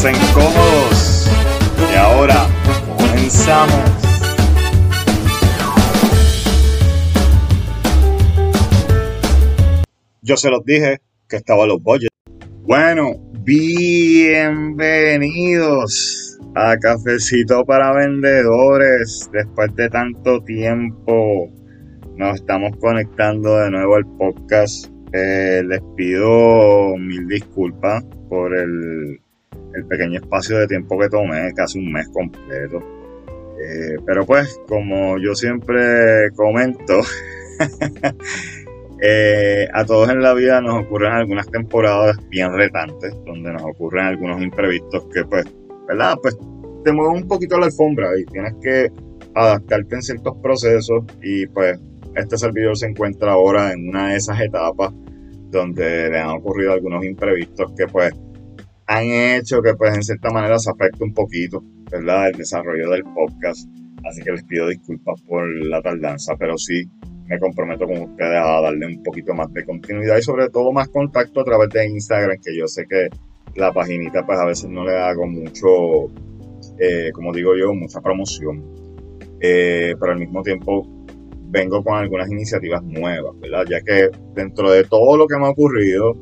Pónganse cómodos y ahora comenzamos. Yo se los dije que estaba los budgets. Bueno, bienvenidos a Cafecito para Vendedores. Después de tanto tiempo, nos estamos conectando de nuevo al podcast. Eh, les pido mil disculpas por el, el, pequeño espacio de tiempo que tomé, casi un mes completo. Eh, pero pues, como yo siempre comento, Eh, a todos en la vida nos ocurren algunas temporadas bien retantes, donde nos ocurren algunos imprevistos que, pues, ¿verdad? Pues te mueven un poquito la alfombra y tienes que adaptarte en ciertos procesos y pues este servidor se encuentra ahora en una de esas etapas donde le han ocurrido algunos imprevistos que pues han hecho que pues en cierta manera se afecte un poquito, ¿verdad? El desarrollo del podcast. Así que les pido disculpas por la tardanza, pero sí me comprometo con ustedes a darle un poquito más de continuidad y sobre todo más contacto a través de Instagram, que yo sé que la paginita pues a veces no le hago mucho, eh, como digo yo, mucha promoción, eh, pero al mismo tiempo vengo con algunas iniciativas nuevas, ¿verdad? Ya que dentro de todo lo que me ha ocurrido,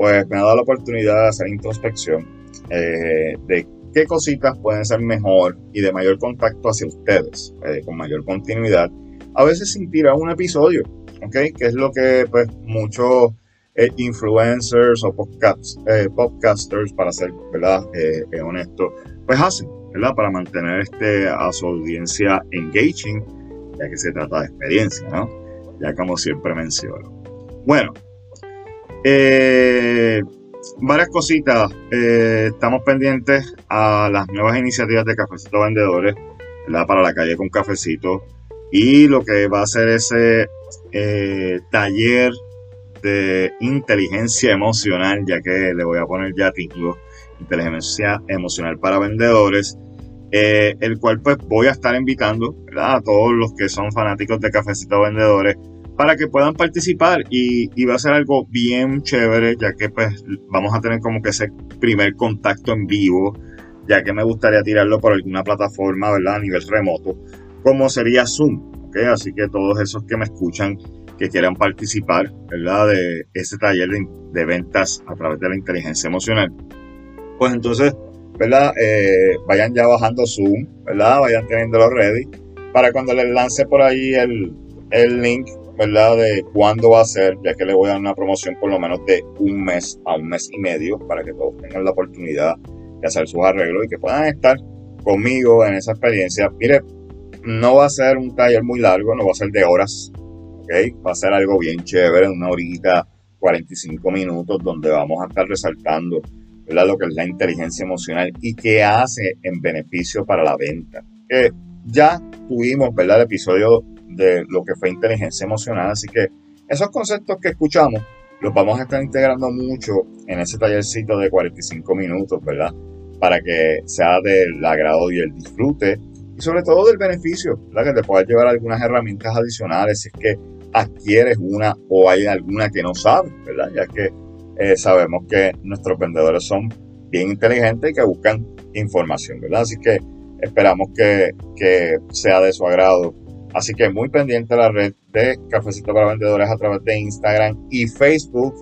pues me ha dado la oportunidad de hacer introspección eh, de qué cositas pueden ser mejor y de mayor contacto hacia ustedes, con mayor continuidad a veces sin tirar un episodio, ¿ok? Que es lo que pues muchos eh, influencers o eh, podcasters, para ser ¿verdad? Eh, honesto, pues hacen, ¿verdad? Para mantener este, a su audiencia engaging, ya que se trata de experiencia, ¿no? Ya como siempre menciono. Bueno, varias cositas. estamos pendientes a las nuevas iniciativas de Cafecito Vendedores, ¿verdad? Para la calle con cafecito y lo que va a ser ese eh, taller de inteligencia emocional, ya que le voy a poner ya título, inteligencia emocional para vendedores, eh, el cual pues voy a estar invitando a todos los que son fanáticos de Cafecito Vendedores para que puedan participar y, y, va a ser algo bien chévere, ya que pues vamos a tener como que ese primer contacto en vivo, ya que me gustaría tirarlo por alguna plataforma, ¿verdad? A nivel remoto como sería Zoom. ¿okay? Así que todos esos que me escuchan, que quieran participar ¿verdad? de ese taller de, ventas a través de la inteligencia emocional, pues entonces ¿verdad? Eh, vayan ya bajando Zoom, ¿verdad? vayan teniéndolo ready para cuando les lance por ahí el, el link ¿verdad? de cuándo va a ser, ya que le voy a dar una promoción por lo menos de un mes a un mes y medio para que todos tengan la oportunidad de hacer sus arreglos y que puedan estar conmigo en esa experiencia. Mire, no va a ser un taller muy largo, no va a ser de horas, ¿okay? Va a ser algo bien chévere, una horita, 45 minutos, donde vamos a estar resaltando ¿verdad? lo que es la inteligencia emocional y qué hace en beneficio para la venta. Que ya tuvimos, ¿verdad? El episodio de lo que fue inteligencia emocional, así que esos conceptos que escuchamos los vamos a estar integrando mucho en ese tallercito de 45 minutos, ¿verdad? Para que sea del agrado y el disfrute y sobre todo del beneficio, ¿verdad? que te puedas llevar algunas herramientas adicionales si es que adquieres una o hay alguna que no sabes, ¿verdad? ya que eh, sabemos que nuestros vendedores son bien inteligentes y que buscan información, ¿verdad? Así que esperamos que, que sea de su agrado. Así que muy pendiente a la red de Cafecito para Vendedores a través de Instagram y Facebook,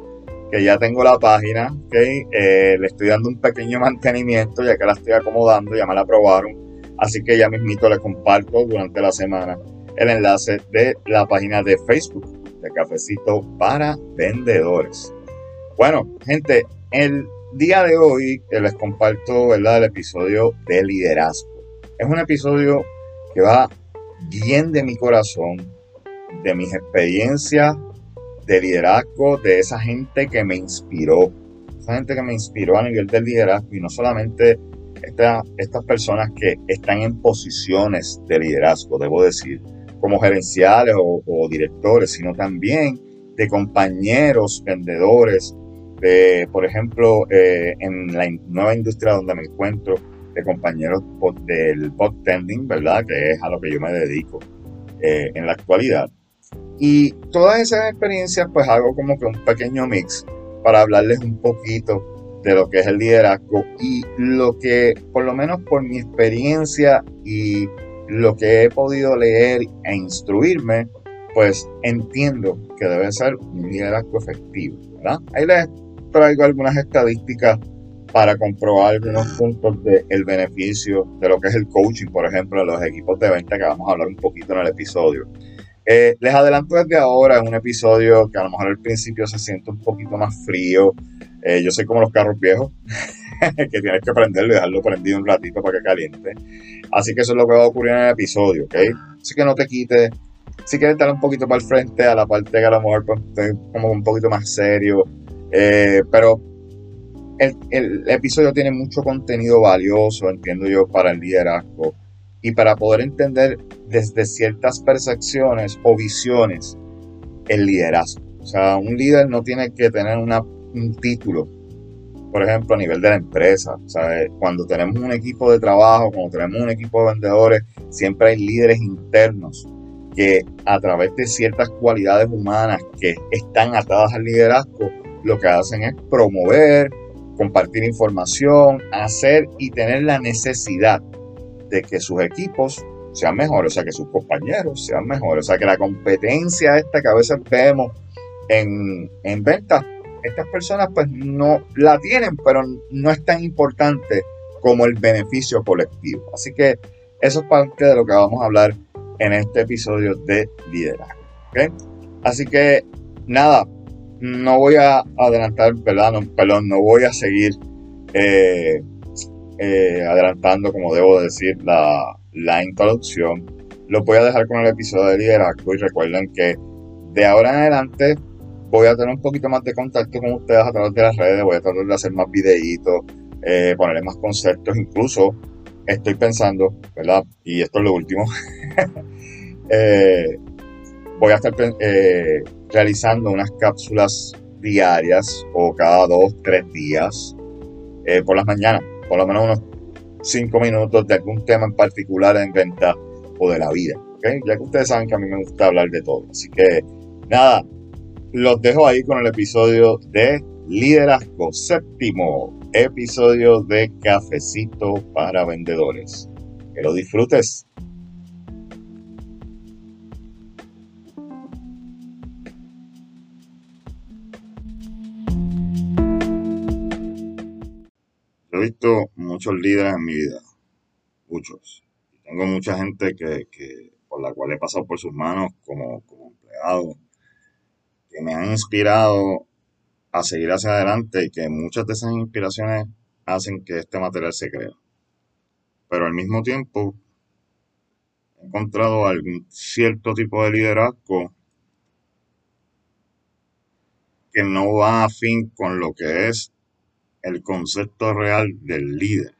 que ya tengo la página, ¿ok? Eh, le estoy dando un pequeño mantenimiento ya que la estoy acomodando, ya me la aprobaron Así que ya mismito les comparto durante la semana el enlace de la página de Facebook de Cafecito para Vendedores. Bueno, gente, el día de hoy les comparto el episodio de liderazgo. Es un episodio que va bien de mi corazón, de mis experiencias de liderazgo, de esa gente que me inspiró, esa gente que me inspiró a nivel del liderazgo y no solamente estas personas que están en posiciones de liderazgo, debo decir, como gerenciales o, directores, sino también de compañeros vendedores, de, por ejemplo, eh, en la nueva industria donde me encuentro, de compañeros del tending, ¿verdad? Que es a lo que yo me dedico. eh, en la actualidad. Y todas esas experiencias pues hago como que un pequeño mix para hablarles un poquito de lo que es el liderazgo y lo que por lo menos por mi experiencia y lo que he podido leer e instruirme, pues entiendo que debe ser un liderazgo efectivo. ¿verdad? Ahí les traigo algunas estadísticas para comprobar algunos puntos del beneficio de lo que es el coaching, por ejemplo, de los equipos de venta que vamos a hablar un poquito en el episodio. Eh, les adelanto desde ahora, en un episodio que a lo mejor al principio se siente un poquito más frío. Eh, yo soy como los carros viejos, que tienes que prenderlo y dejarlo prendido un ratito para que caliente. Así que eso es lo que va a ocurrir en el episodio, ¿ok? Así que no te quites. Si quieres estar un poquito para el frente, a la parte que a lo mejor pues, como un poquito más serio. Eh, pero el, episodio tiene mucho contenido valioso, entiendo yo, para el liderazgo y para poder entender desde ciertas percepciones o visiones el liderazgo. O sea, un líder no tiene que tener un título, por ejemplo, a nivel de la empresa. O sea, cuando tenemos un equipo de trabajo, cuando tenemos un equipo de vendedores, siempre hay líderes internos que a través de ciertas cualidades humanas que están atadas al liderazgo, lo que hacen es promover, compartir información, hacer y tener la necesidad de que sus equipos sean mejores, o sea, que sus compañeros sean mejores, o sea, que la competencia esta que a veces vemos en, en ventas, estas personas pues no la tienen, pero no es tan importante como el beneficio colectivo. Así que eso es parte de lo que vamos a hablar en este episodio de liderazgo. Así que nada, no voy a adelantar, ¿verdad? No, perdón, no voy a seguir eh, eh, adelantando, como debo decir, la, la introducción. Lo voy a dejar con el episodio de liderazgo y recuerden que de ahora en adelante voy a tener un poquito más de contacto con ustedes a través de las redes, voy a tratar de hacer más videitos, eh, ponerle más conceptos, incluso estoy pensando, ¿verdad? Y esto es lo último, voy a estar realizando unas cápsulas diarias o cada dos, tres días eh, por las mañanas, por lo menos unos cinco minutos de algún tema en particular en venta o de la vida. Ya que ustedes saben que a mí me gusta hablar de todo. Así que nada, los dejo ahí con el episodio de Liderazgo, séptimo episodio de Cafecito para Vendedores. Que lo disfrutes. He visto muchos líderes en mi vida, muchos. Tengo mucha gente que, por la cual he pasado por sus manos como, como empleado, que me han inspirado a seguir hacia adelante y que muchas de esas inspiraciones hacen que este material se crea. Pero al mismo tiempo he encontrado algún cierto tipo de liderazgo que no va a fin con lo que es el concepto real del líder.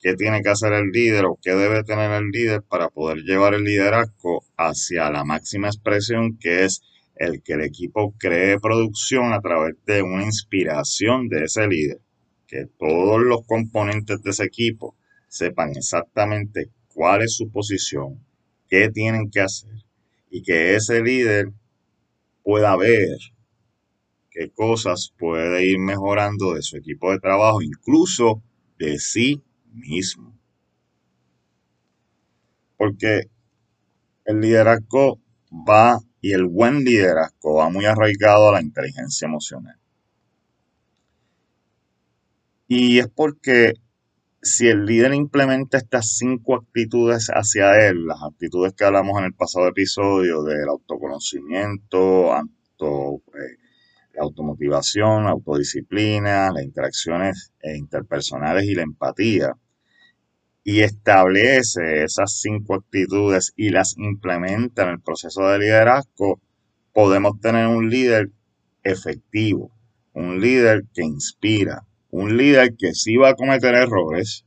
¿Qué tiene que hacer el líder o qué debe tener el líder para poder llevar el liderazgo hacia la máxima expresión que es el que el equipo cree producción a través de una inspiración de ese líder? Que todos los componentes de ese equipo sepan exactamente cuál es su posición, qué tienen que hacer y que ese líder pueda ver qué cosas puede ir mejorando de su equipo de trabajo, incluso de sí mismo. Porque el liderazgo va y el buen liderazgo va muy arraigado a la inteligencia emocional. Y es porque si el líder implementa estas cinco actitudes hacia él, las actitudes que hablamos en el pasado episodio del autoconocimiento, auto, eh, automotivación, autodisciplina, las interacciones interpersonales y la empatía, y establece esas cinco actitudes y las implementa en el proceso de liderazgo, podemos tener un líder efectivo, un líder que inspira, un líder que sí va a cometer errores,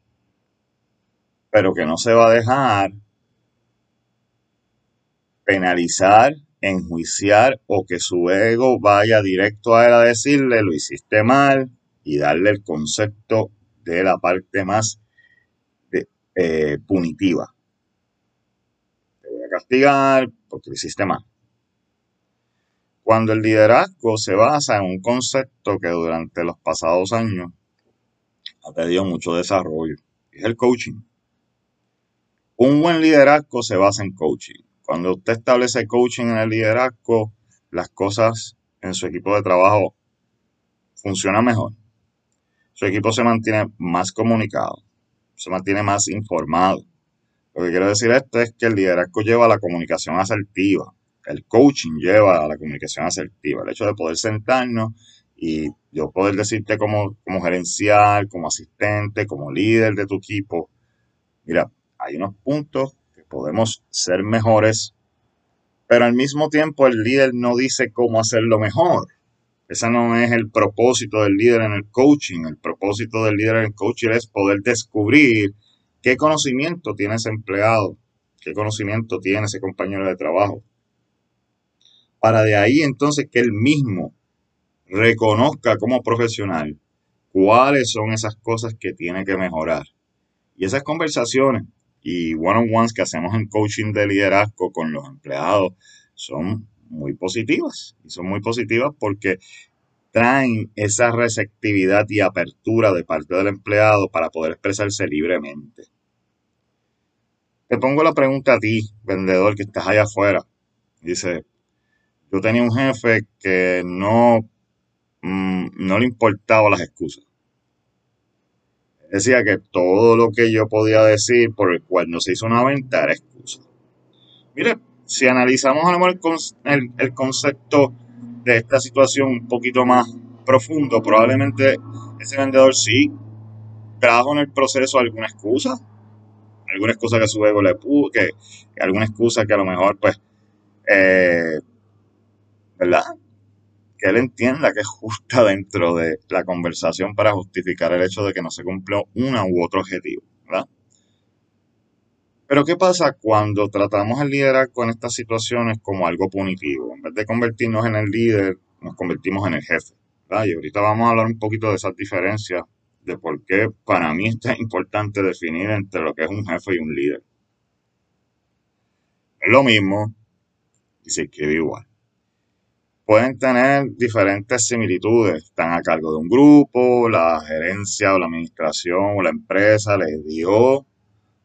pero que no se va a dejar penalizar enjuiciar o que su ego vaya directo a él a decirle lo hiciste mal y darle el concepto de la parte más eh, punitiva. Te voy a castigar porque lo hiciste mal. Cuando el liderazgo se basa en un concepto que durante los pasados años ha tenido mucho desarrollo, es el coaching. Un buen liderazgo se basa en coaching. Cuando usted establece coaching en el liderazgo, las cosas en su equipo de trabajo funcionan mejor. Su equipo se mantiene más comunicado, se mantiene más informado. Lo que quiero decir esto es que el liderazgo lleva a la comunicación asertiva. El coaching lleva a la comunicación asertiva. El hecho de poder sentarnos y yo poder decirte como, como gerencial, como asistente, como líder de tu equipo, mira, hay unos puntos podemos ser mejores, pero al mismo tiempo el líder no dice cómo hacerlo mejor. Ese no es el propósito del líder en el coaching. El propósito del líder en el coaching es poder descubrir qué conocimiento tiene ese empleado, qué conocimiento tiene ese compañero de trabajo. Para de ahí entonces que él mismo reconozca como profesional cuáles son esas cosas que tiene que mejorar. Y esas conversaciones y one-on-ones que hacemos en coaching de liderazgo con los empleados son muy positivas. Y son muy positivas porque traen esa receptividad y apertura de parte del empleado para poder expresarse libremente. Te pongo la pregunta a ti, vendedor, que estás allá afuera. Dice, yo tenía un jefe que no, mm, no le importaba las excusas decía que todo lo que yo podía decir por el cual no se hizo una venta era excusa. Mire, si analizamos el, el concepto de esta situación un poquito más profundo, probablemente ese vendedor sí trajo en el proceso alguna excusa, alguna excusa que su ego le puso, que, alguna excusa que a lo mejor, pues, eh, ¿verdad? Que él entienda que es justa dentro de la conversación para justificar el hecho de que no se cumplió una u otro objetivo, ¿verdad? Pero ¿qué pasa cuando tratamos el liderazgo en estas situaciones como algo punitivo? En vez de convertirnos en el líder, nos convertimos en el jefe. ¿verdad? Y ahorita vamos a hablar un poquito de esas diferencias, de por qué para mí es importante definir entre lo que es un jefe y un líder. Es lo mismo y se escribe igual pueden tener diferentes similitudes. Están a cargo de un grupo, la gerencia o la administración o la empresa les dio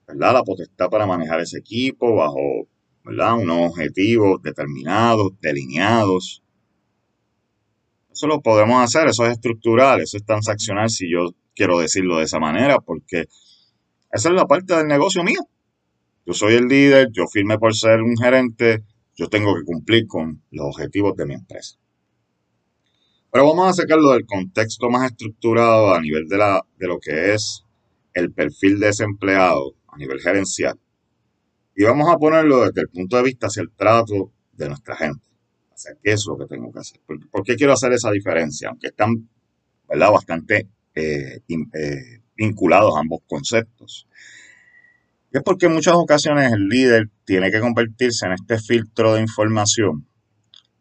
¿verdad? la potestad para manejar ese equipo bajo ¿verdad? unos objetivos determinados, delineados. Eso lo podemos hacer, eso es estructural, eso es transaccional si yo quiero decirlo de esa manera, porque esa es la parte del negocio mío. Yo soy el líder, yo firme por ser un gerente, yo tengo que cumplir con los objetivos de mi empresa. Pero vamos a sacarlo del contexto más estructurado a nivel de, lo que es el perfil de ese empleado a nivel gerencial. Y vamos a ponerlo desde el punto de vista hacia el trato de nuestra gente. Sea, ¿qué es lo que tengo que hacer? ¿Por, qué quiero hacer esa diferencia? Aunque están ¿verdad? bastante eh, eh, vinculados ambos conceptos es porque en muchas ocasiones el líder tiene que convertirse en este filtro de información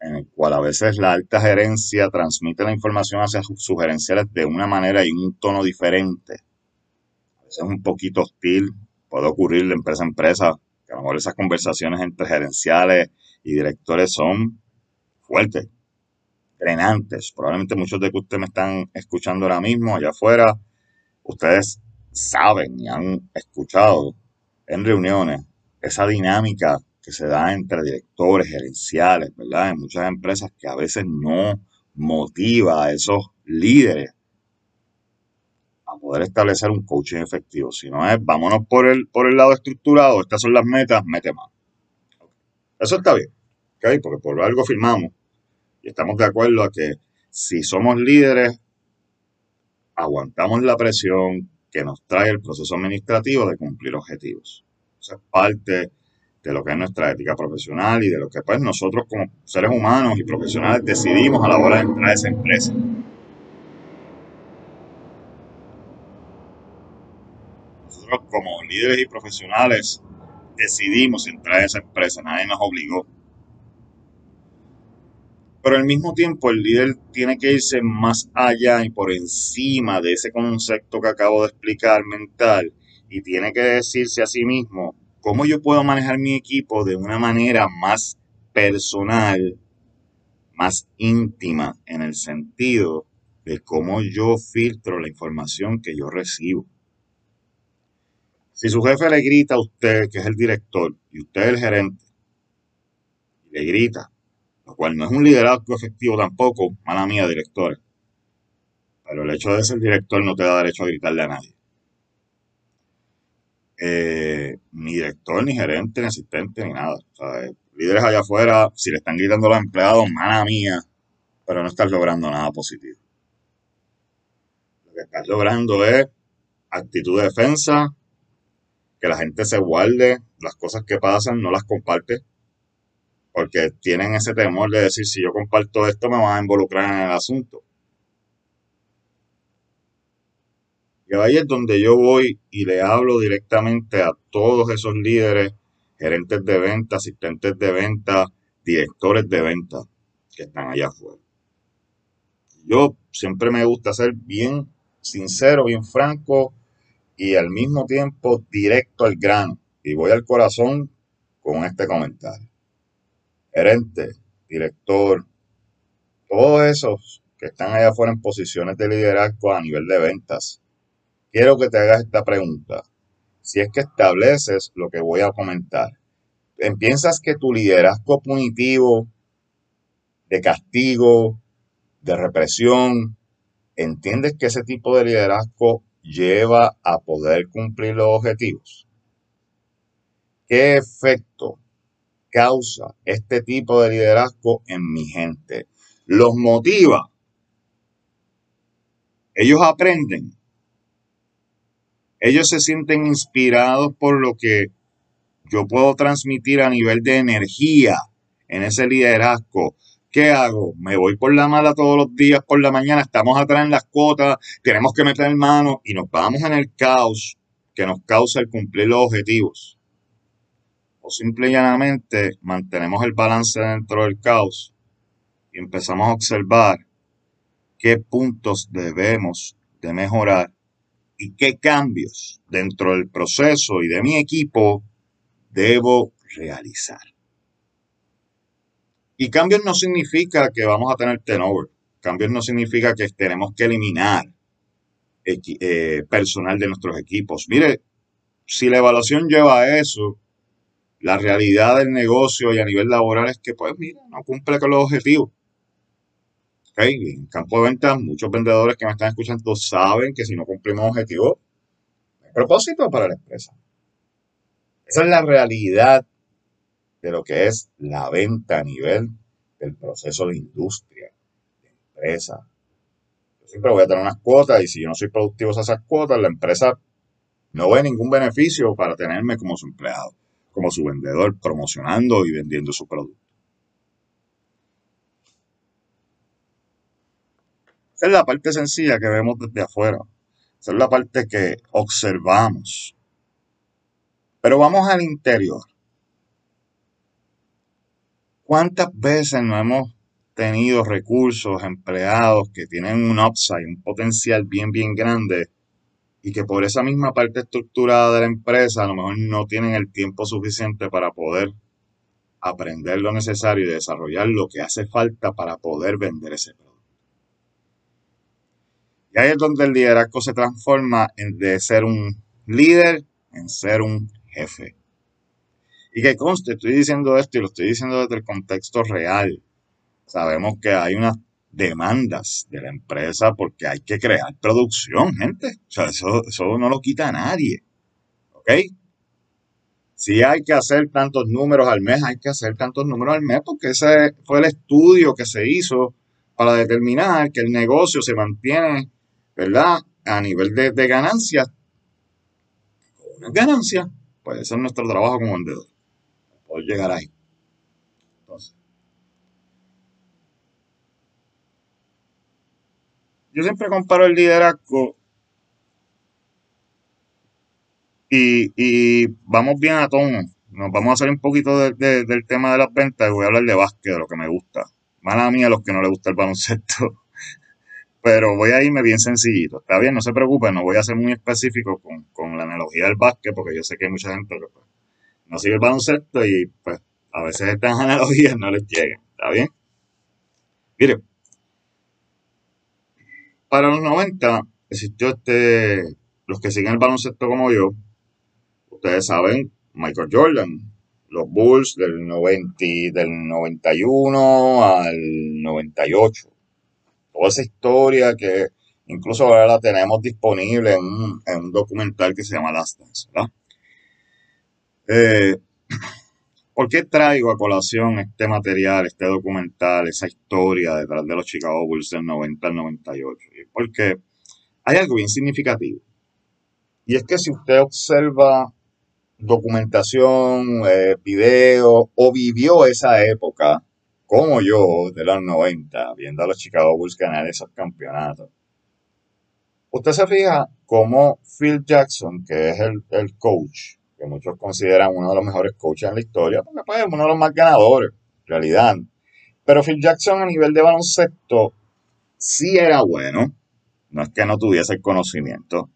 en el cual a veces la alta gerencia transmite la información hacia sus gerenciales de una manera y un tono diferente. A veces un poquito hostil, puede ocurrir de empresa a empresa, que a lo mejor esas conversaciones entre gerenciales y directores son fuertes, drenantes. Probablemente muchos de que ustedes me están escuchando ahora mismo allá afuera, ustedes saben y han escuchado en reuniones, esa dinámica que se da entre directores gerenciales, ¿verdad? En muchas empresas que a veces no motiva a esos líderes a poder establecer un coaching efectivo. Si no es, vámonos por el, por el lado estructurado, estas son las metas, mete más. Eso está bien, ¿ok? Porque por algo firmamos y estamos de acuerdo a que si somos líderes, aguantamos la presión, que nos trae el proceso administrativo de cumplir objetivos. Eso es parte de lo que es nuestra ética profesional y de lo que pues nosotros como seres humanos y profesionales decidimos a la hora de entrar a esa empresa. Nosotros como líderes y profesionales decidimos entrar a esa empresa, nadie nos obligó. Pero al mismo tiempo el líder tiene que irse más allá y por encima de ese concepto que acabo de explicar mental y tiene que decirse a sí mismo, cómo yo puedo manejar mi equipo de una manera más personal, más íntima, en el sentido de cómo yo filtro la información que yo recibo. Si su jefe le grita a usted, que es el director, y usted es el gerente, le grita, lo cual no es un liderazgo efectivo tampoco, mala mía, directores. Pero el hecho de ser director no te da derecho a gritarle a nadie. Eh, ni director, ni gerente, ni asistente, ni nada. líderes allá afuera, si le están gritando a los empleados, mala mía, pero no estás logrando nada positivo. Lo que estás logrando es actitud de defensa, que la gente se guarde, las cosas que pasan no las comparte, porque tienen ese temor de decir, si yo comparto esto me van a involucrar en el asunto. Y ahí es donde yo voy y le hablo directamente a todos esos líderes, gerentes de venta, asistentes de venta, directores de venta que están allá afuera. Yo siempre me gusta ser bien sincero, bien franco y al mismo tiempo directo al grano. Y voy al corazón con este comentario. Gerente, director, todos esos que están allá afuera en posiciones de liderazgo a nivel de ventas, quiero que te hagas esta pregunta. Si es que estableces lo que voy a comentar, ¿piensas que tu liderazgo punitivo, de castigo, de represión, entiendes que ese tipo de liderazgo lleva a poder cumplir los objetivos? ¿Qué efecto causa este tipo de liderazgo en mi gente? ¿Los motiva? Ellos aprenden. Ellos se sienten inspirados por lo que yo puedo transmitir a nivel de energía en ese liderazgo. ¿Qué hago? Me voy por la mala todos los días por la mañana, estamos atrás en las cuotas, tenemos que meter mano y nos vamos en el caos que nos causa el cumplir los objetivos. Simple y llanamente mantenemos el balance dentro del caos y empezamos a observar qué puntos debemos de mejorar y qué cambios dentro del proceso y de mi equipo debo realizar. Y cambios no significa que vamos a tener turnover. Cambios no significa que tenemos que eliminar eh, personal de nuestros equipos. Mire, si la evaluación lleva a eso, la realidad del negocio y a nivel laboral es que, pues, mira, no cumple con los objetivos. Okay. En campo de ventas, muchos vendedores que me están escuchando saben que si no cumplimos objetivos, hay propósito para la empresa. Esa es la realidad de lo que es la venta a nivel del proceso de industria, de empresa. Yo siempre voy a tener unas cuotas y si yo no soy productivo a esas cuotas, la empresa no ve ningún beneficio para tenerme como su empleado, como su vendedor, promocionando y vendiendo su producto. Esa es la parte sencilla que vemos desde afuera. Esa es la parte que observamos. Pero vamos al interior. ¿Cuántas veces no hemos tenido recursos, empleados que tienen un upside, un potencial bien, bien grande y que por esa misma parte estructurada de la empresa a lo mejor no tienen el tiempo suficiente para poder aprender lo necesario y desarrollar lo que hace falta para poder vender ese producto? Y ahí es donde el liderazgo se transforma en de ser un líder en ser un jefe. Y que conste, estoy diciendo esto y lo estoy diciendo desde el contexto real. Sabemos que hay unas demandas de la empresa porque hay que crear producción, gente. O sea, eso, eso no lo quita nadie. ¿Ok? Si hay que hacer tantos números al mes, hay que hacer tantos números al mes porque ese fue el estudio que se hizo para determinar que el negocio se mantiene, ¿verdad? A nivel de, de ganancias. Una ganancia. Pues ese es nuestro trabajo como vendedor poder llegar ahí. Yo siempre comparo el liderazgo y, vamos bien a tono. Nos vamos a salir un poquito del tema de las ventas y voy a hablar de básquet, de lo que me gusta. Mala mía a los que no les gusta el baloncesto. Pero voy a irme bien sencillito. Está bien, no se preocupen, no voy a ser muy específico con, con la analogía del básquet porque yo sé que hay mucha gente que pues, no sigue el baloncesto y pues a veces estas analogías no les llegan. ¿Está bien? Mire, para los 90 existió este, los que siguen el baloncesto como yo, ustedes saben, Michael Jordan, los Bulls del, 90, del 91 al 98. Toda esa historia que incluso ahora la tenemos disponible en un, documental que se llama Last Dance, ¿verdad? Eh, ¿Por qué traigo a colación este material, este documental, esa historia detrás de los Chicago Bulls del 90 al 98? Porque hay algo bien significativo. Y es que si usted observa documentación, eh, video o vivió esa época, como yo, de los 90, viendo a los Chicago Bulls ganar esos campeonatos, usted se fija cómo Phil Jackson, que es el, el coach, que muchos consideran uno de los mejores coaches en la historia, porque pues, es uno de los más ganadores, en realidad. Pero Phil Jackson a nivel de baloncesto sí era bueno, no es que no tuviese el conocimiento,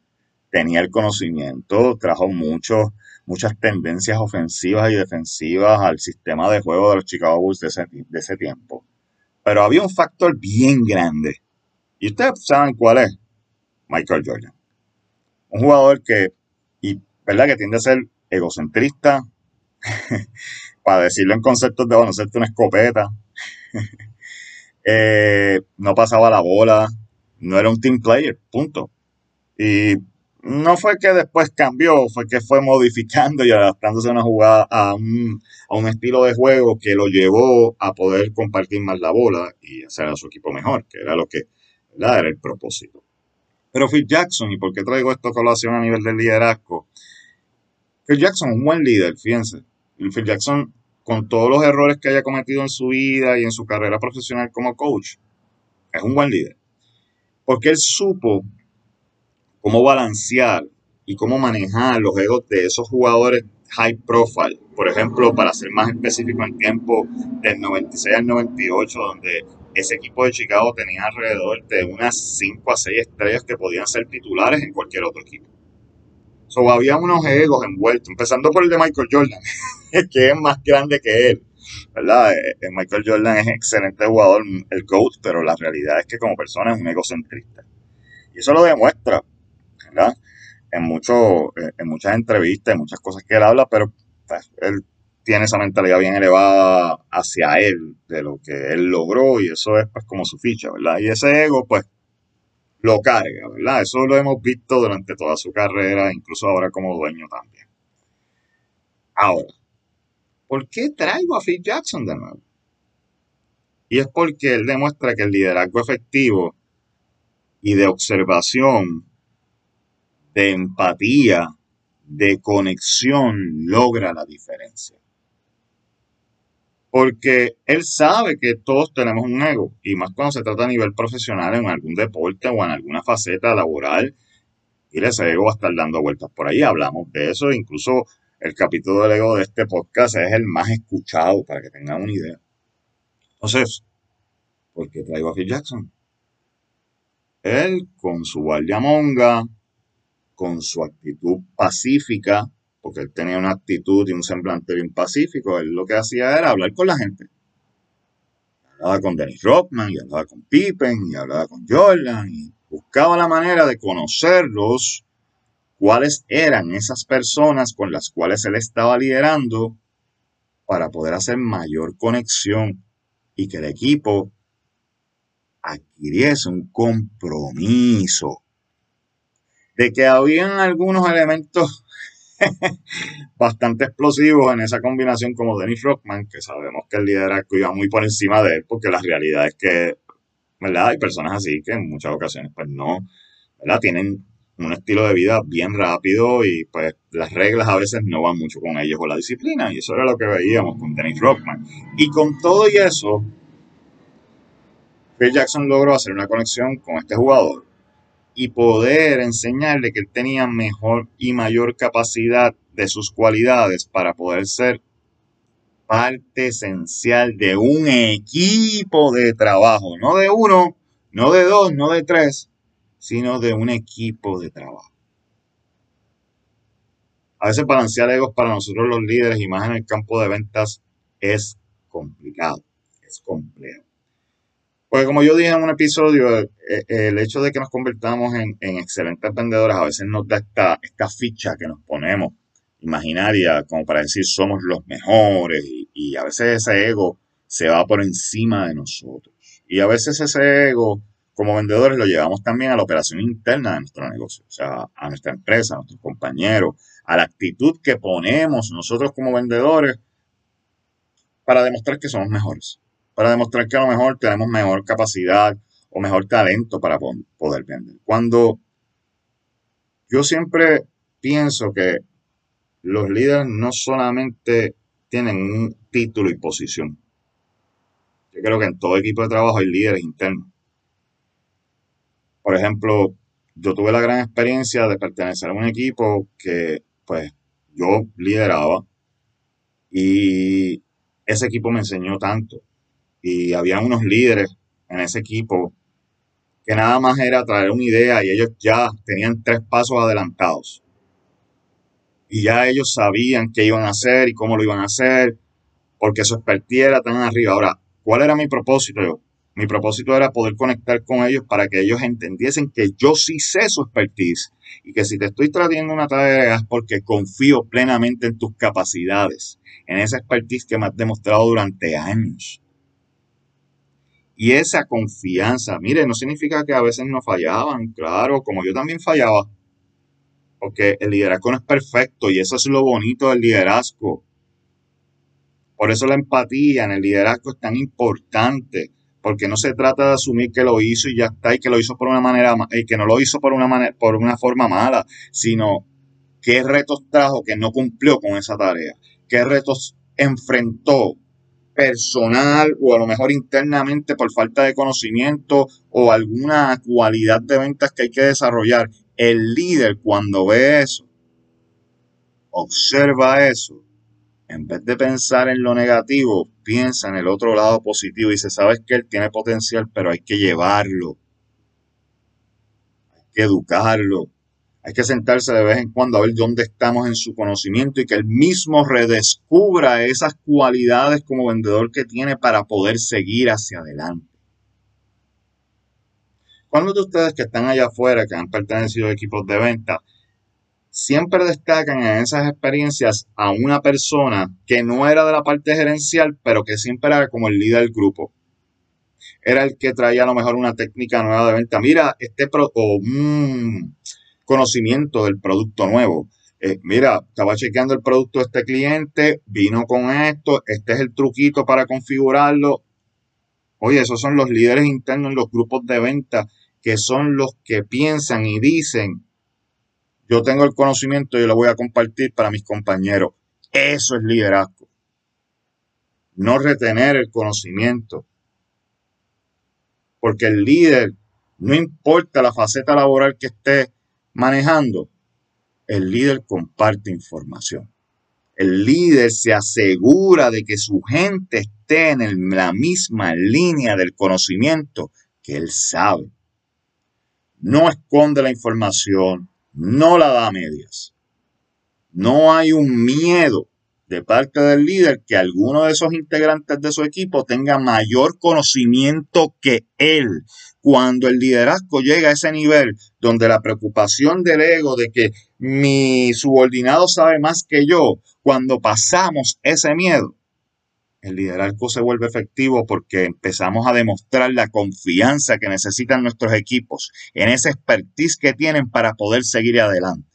tenía el conocimiento, trajo muchas tendencias ofensivas y defensivas al sistema de juego de los Chicago Bulls de ese, de ese tiempo. Pero había un factor bien grande. Y ustedes saben cuál es. Michael Jordan. Un jugador que, y verdad que tiende a ser egocentrista, para decirlo en conceptos de baloncesto, una escopeta. Eh, no pasaba la bola, no era un team player, punto. Y no fue que después cambió, fue que fue modificando y adaptándose a una jugada, a un, estilo de juego que lo llevó a poder compartir más la bola y hacer a su equipo mejor, que era lo que era el propósito. Pero Phil Jackson, ¿y por qué traigo esto a colación a nivel del liderazgo? Phil Jackson es un buen líder, fíjense. Phil Jackson, con todos los errores que haya cometido en su vida y en su carrera profesional como coach, es un buen líder. Porque él supo cómo balancear y cómo manejar los egos de esos jugadores high profile. Por ejemplo, para ser más específico, en tiempo del 96 al 98, donde ese equipo de Chicago tenía alrededor de unas 5 a 6 estrellas que podían ser titulares en cualquier otro equipo. So, había unos egos envueltos, empezando por el de Michael Jordan, que es más grande que él. ¿Verdad? Eh, eh, Michael Jordan es excelente jugador, el GOAT, pero la realidad es que como persona es un egocentrista. Y eso lo demuestra, ¿verdad? En, mucho, eh, en muchas entrevistas, en muchas cosas que él habla, pero pues, él tiene esa mentalidad bien elevada hacia él, de lo que él logró, y eso es pues como su ficha, ¿verdad? Y ese ego, pues, lo carga, ¿verdad? Eso lo hemos visto durante toda su carrera, incluso ahora como dueño también. Ahora, ¿por qué traigo a Phil Jackson de nuevo? Y es porque él demuestra que el liderazgo efectivo y de observación, de empatía, de conexión logra la diferencia porque él sabe que todos tenemos un ego, y más cuando se trata a nivel profesional en algún deporte o en alguna faceta laboral, y ese ego va a estar dando vueltas por ahí, hablamos de eso, incluso el capítulo del ego de este podcast es el más escuchado, para que tengan una idea. Entonces, ¿por qué traigo a Phil Jackson? Él, con su guardia monga, con su actitud pacífica, porque él tenía una actitud y un semblante bien pacífico. Él lo que hacía era hablar con la gente. Hablaba con Dennis Rodman, y hablaba con Pippen, y hablaba con Jordan, y buscaba la manera de conocerlos, cuáles eran esas personas con las cuales él estaba liderando, para poder hacer mayor conexión y que el equipo adquiriese un compromiso de que habían algunos elementos bastante explosivos en esa combinación como Dennis Rockman, que sabemos que el liderazgo iba muy por encima de él, porque la realidad es que, ¿verdad? Hay personas así que en muchas ocasiones, pues no, ¿verdad? Tienen un estilo de vida bien rápido y pues las reglas a veces no van mucho con ellos o la disciplina, y eso era lo que veíamos con Dennis Rockman. Y con todo y eso, Phil Jackson logró hacer una conexión con este jugador y poder enseñarle que él tenía mejor y mayor capacidad de sus cualidades para poder ser parte esencial de un equipo de trabajo, no de uno, no de dos, no de tres, sino de un equipo de trabajo. A veces balancear egos para nosotros los líderes y más en el campo de ventas es complicado, es complejo. Porque como yo dije en un episodio, eh, eh, el hecho de que nos convertamos en, excelentes vendedores a veces nos da esta, ficha que nos ponemos imaginaria como para decir somos los mejores y, y, a veces ese ego se va por encima de nosotros. Y a veces ese ego como vendedores lo llevamos también a la operación interna de nuestro negocio, o sea, a nuestra empresa, a nuestros compañeros, a la actitud que ponemos nosotros como vendedores para demostrar que somos mejores, para demostrar que a lo mejor tenemos mejor capacidad o mejor talento para poder vender. Cuando yo siempre pienso que los líderes no solamente tienen un título y posición. Yo creo que en todo equipo de trabajo hay líderes internos. Por ejemplo, yo tuve la gran experiencia de pertenecer a un equipo que, pues, yo lideraba y ese equipo me enseñó tanto. Y había unos líderes en ese equipo que nada más era traer una idea y ellos ya tenían tres pasos adelantados y ya ellos sabían qué iban a hacer y cómo lo iban a hacer, porque su expertise era tan arriba. Ahora, ¿cuál era mi propósito? Mi propósito era poder conectar con ellos para que ellos entendiesen que yo sí sé su expertise y que si te estoy trayendo una tarea es porque confío plenamente en tus capacidades, en esa expertise que me has demostrado durante años. Y esa confianza, mire, no significa que a veces no fallaban, claro, como yo también fallaba, porque el liderazgo no es perfecto y eso es lo bonito del liderazgo. Por eso la empatía en el liderazgo es tan importante, porque no se trata de asumir que lo hizo y ya está, y que lo hizo por una manera, y que no lo hizo por una manera, por una forma mala, sino qué retos trajo que no cumplió con esa tarea, qué retos enfrentó personal o a lo mejor internamente por falta de conocimiento o alguna cualidad de ventas que hay que desarrollar. El líder cuando ve eso, observa eso, en vez de pensar en lo negativo, piensa en el otro lado positivo. Y dice, sabes que él tiene potencial, pero hay que llevarlo, hay que educarlo, hay que sentarse de vez en cuando a ver dónde estamos en su conocimiento y que él mismo redescubra esas cualidades como vendedor que tiene para poder seguir hacia adelante. ¿Cuántos de ustedes que están allá afuera, que han pertenecido a equipos de venta, siempre destacan en esas experiencias a una persona que no era de la parte gerencial, pero que siempre era como el líder del grupo? Era el que traía a lo mejor una técnica nueva de venta. Mira, este pro o conocimiento del producto nuevo. Eh, mira, estaba chequeando el producto de este cliente, vino con esto, este es el truquito para configurarlo. Oye, esos son los líderes internos en los grupos de venta que son los que piensan y dicen, yo tengo el conocimiento y lo voy a compartir para mis compañeros. Eso es liderazgo. No retener el conocimiento. Porque el líder, no importa la faceta laboral que esté manejando, el líder comparte información. El líder se asegura de que su gente esté en la misma línea del conocimiento que él sabe no esconde la información, no la da a medias. No hay un miedo de parte del líder que alguno de esos integrantes de su equipo tenga mayor conocimiento que él. Cuando el liderazgo llega a ese nivel donde la preocupación del ego de que mi subordinado sabe más que yo, cuando pasamos ese miedo, el liderazgo se vuelve efectivo porque empezamos a demostrar la confianza que necesitan nuestros equipos en esa expertise que tienen para poder seguir adelante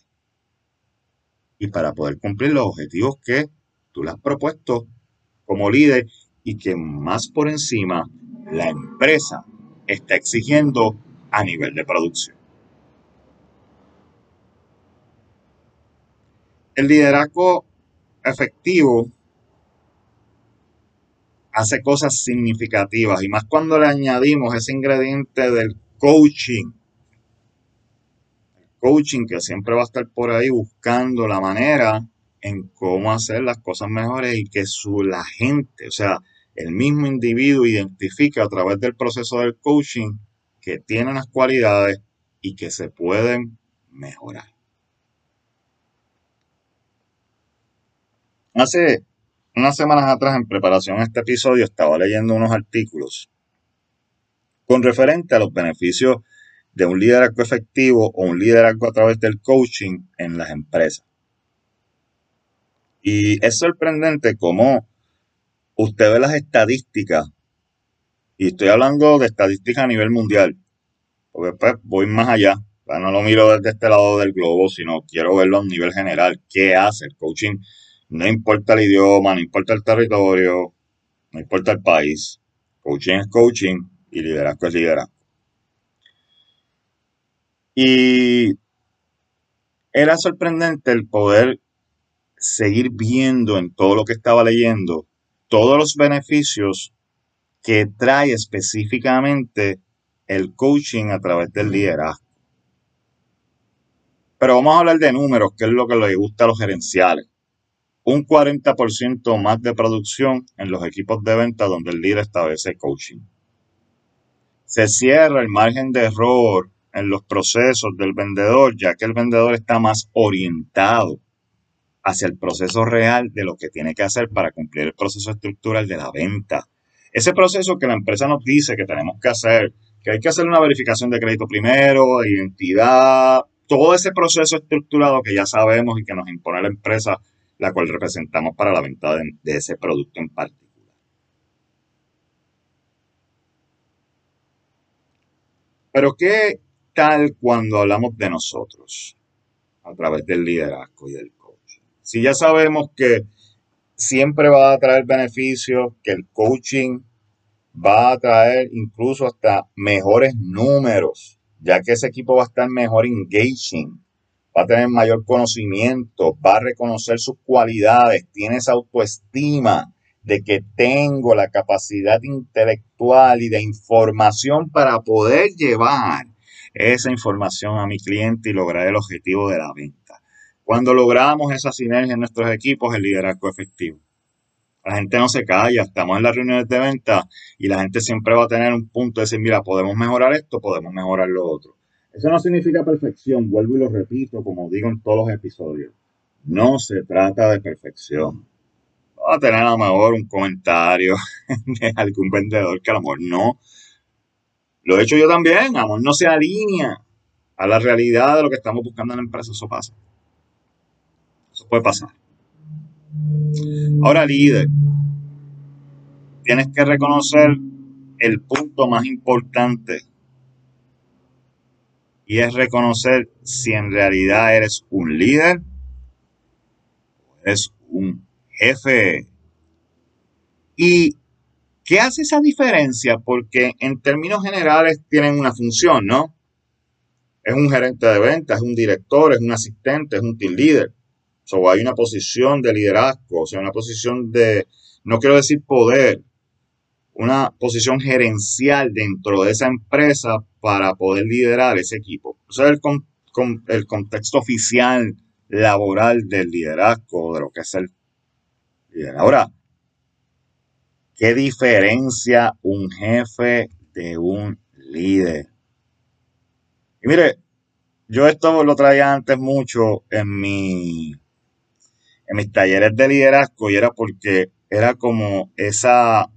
y para poder cumplir los objetivos que tú le has propuesto como líder y que más por encima la empresa está exigiendo a nivel de producción. El liderazgo efectivo hace cosas significativas y más cuando le añadimos ese ingrediente del coaching. El coaching que siempre va a estar por ahí buscando la manera en cómo hacer las cosas mejores y que su, la gente, o sea, el mismo individuo identifique a través del proceso del coaching que tiene unas cualidades y que se pueden mejorar. Hace unas semanas atrás, en preparación a este episodio, estaba leyendo unos artículos con referente a los beneficios de un liderazgo efectivo o un liderazgo a través del coaching en las empresas. Y es sorprendente cómo usted ve las estadísticas, y estoy hablando de estadísticas a nivel mundial, porque pues voy más allá, no lo miro desde este lado del globo, sino quiero verlo a nivel general. ¿Qué hace el coaching? No importa el idioma, no importa el territorio, no importa el país. Coaching es coaching y liderazgo es liderazgo. Y era sorprendente el poder seguir viendo en todo lo que estaba leyendo todos los beneficios que trae específicamente el coaching a través del liderazgo. Pero vamos a hablar de números, que es lo que les gusta a los gerenciales. Un 40% más de producción en los equipos de venta donde el líder establece coaching. Se cierra el margen de error en los procesos del vendedor, ya que el vendedor está más orientado hacia el proceso real de lo que tiene que hacer para cumplir el proceso estructural de la venta. Ese proceso que la empresa nos dice que tenemos que hacer, que hay que hacer una verificación de crédito primero, de identidad, todo ese proceso estructurado que ya sabemos y que nos impone la empresa, la cual representamos para la venta de, ese producto en particular. Pero ¿qué tal cuando hablamos de nosotros a través del liderazgo y del coaching? Si ya sabemos que siempre va a traer beneficios, que el coaching va a traer incluso hasta mejores números ya que ese equipo va a estar mejor engaging, va a tener mayor conocimiento, va a reconocer sus cualidades, tiene esa autoestima de que tengo la capacidad intelectual y de información para poder llevar esa información a mi cliente y lograr el objetivo de la venta. Cuando logramos esa sinergia en nuestros equipos, el liderazgo efectivo. La gente no se calla, estamos en las reuniones de venta y la gente siempre va a tener un punto de decir, mira, podemos mejorar esto, podemos mejorar lo otro. Eso no significa perfección, vuelvo y lo repito, como digo en todos los episodios. No se trata de perfección. Va a tener a lo mejor un comentario de algún vendedor que a lo mejor no. Lo he hecho yo también, a lo mejor no se alinea a la realidad de lo que estamos buscando en la empresa. Eso pasa. Eso puede pasar. Ahora, líder, tienes que reconocer el punto más importante y es reconocer si en realidad eres un líder o eres un jefe. ¿Y qué hace esa diferencia? Porque en términos generales tienen una función, ¿no? Es un gerente de ventas, es un director, es un asistente, es un team leader. So, hay una posición de liderazgo, o sea, una posición de, no quiero decir poder, una posición gerencial dentro de esa empresa para poder liderar ese equipo. O sea, el, el contexto oficial laboral del liderazgo, de lo que es el liderazgo. Ahora, ¿qué diferencia un jefe de un líder? Y mire, yo esto lo traía antes mucho en mi en mis talleres de liderazgo y era porque era como esa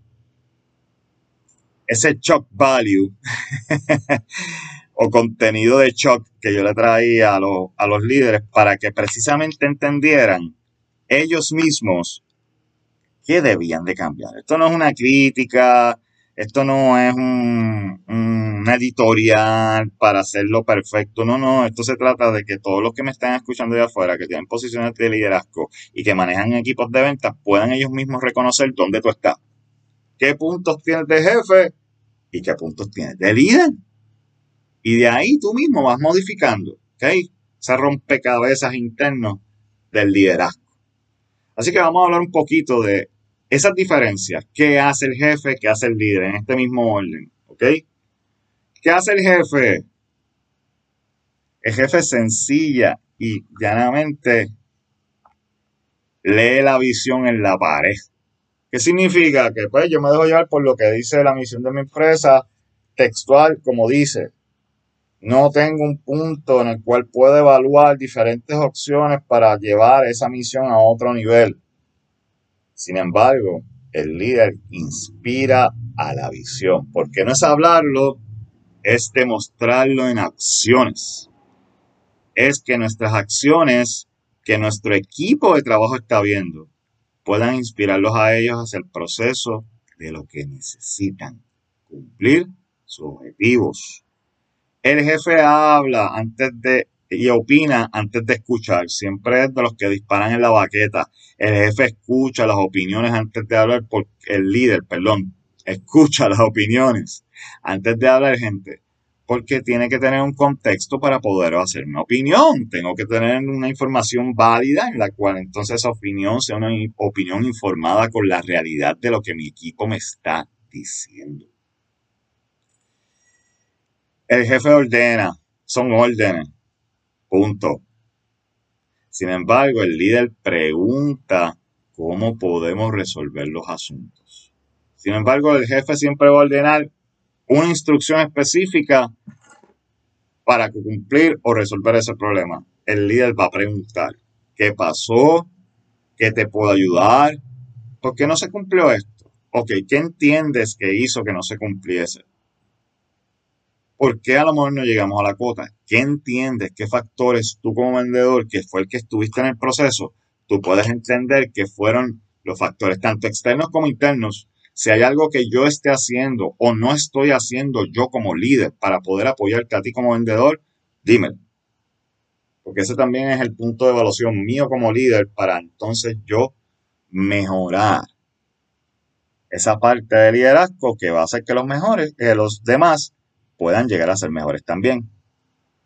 ese shock value o contenido de shock que yo le traía a los, a los líderes para que precisamente entendieran ellos mismos qué debían de cambiar. Esto no es una crítica, esto no es un, editorial para hacerlo perfecto. No, no, esto se trata de que todos los que me están escuchando de afuera, que tienen posiciones de liderazgo y que manejan equipos de ventas, puedan ellos mismos reconocer dónde tú estás. ¿Qué puntos tienes de jefe y qué puntos tienes de líder? Y de ahí tú mismo vas modificando, ¿ok? Ese rompecabezas interno del liderazgo. Así que vamos a hablar un poquito de esas diferencias, qué hace el jefe, qué hace el líder, en este mismo orden, ¿ok? ¿Qué hace el jefe? El jefe sencilla y llanamente lee la visión en la pared. ¿Qué significa? Que pues yo me dejo llevar por lo que dice la misión de mi empresa, textual, como dice. No tengo un punto en el cual puedo evaluar diferentes opciones para llevar esa misión a otro nivel Sin embargo, el líder inspira a la visión, porque no es hablarlo, es demostrarlo en acciones. Es que nuestras acciones, que nuestro equipo de trabajo está viendo, puedan inspirarlos a ellos hacia el proceso de lo que necesitan, cumplir sus objetivos. El jefe habla antes de y opina antes de escuchar. Siempre es de los que disparan en la baqueta. El jefe escucha las opiniones antes de hablar, por, el líder, perdón, escucha las opiniones antes de hablar, gente. Porque tiene que tener un contexto para poder hacer una opinión. Tengo que tener una información válida en la cual entonces esa opinión sea una opinión informada con la realidad de lo que mi equipo me está diciendo. El jefe ordena, son órdenes Punto. Sin embargo, el líder pregunta cómo podemos resolver los asuntos. Sin embargo, el jefe siempre va a ordenar una instrucción específica para cumplir o resolver ese problema. El líder va a preguntar, ¿qué pasó? ¿Qué te puedo ayudar? ¿Por qué no se cumplió esto? Ok, ¿qué entiendes que hizo que no se cumpliese? ¿Por qué a lo mejor no llegamos a la cuota? ¿Qué entiendes? ¿Qué factores tú como vendedor, que fue el que estuviste en el proceso, tú puedes entender que fueron los factores tanto externos como internos? Si hay algo que yo esté haciendo o no estoy haciendo yo como líder para poder apoyarte a ti como vendedor, dímelo. Porque ese también es el punto de evaluación mío como líder para entonces yo mejorar esa parte de liderazgo que va a hacer que los mejores, que los demás puedan llegar a ser mejores también,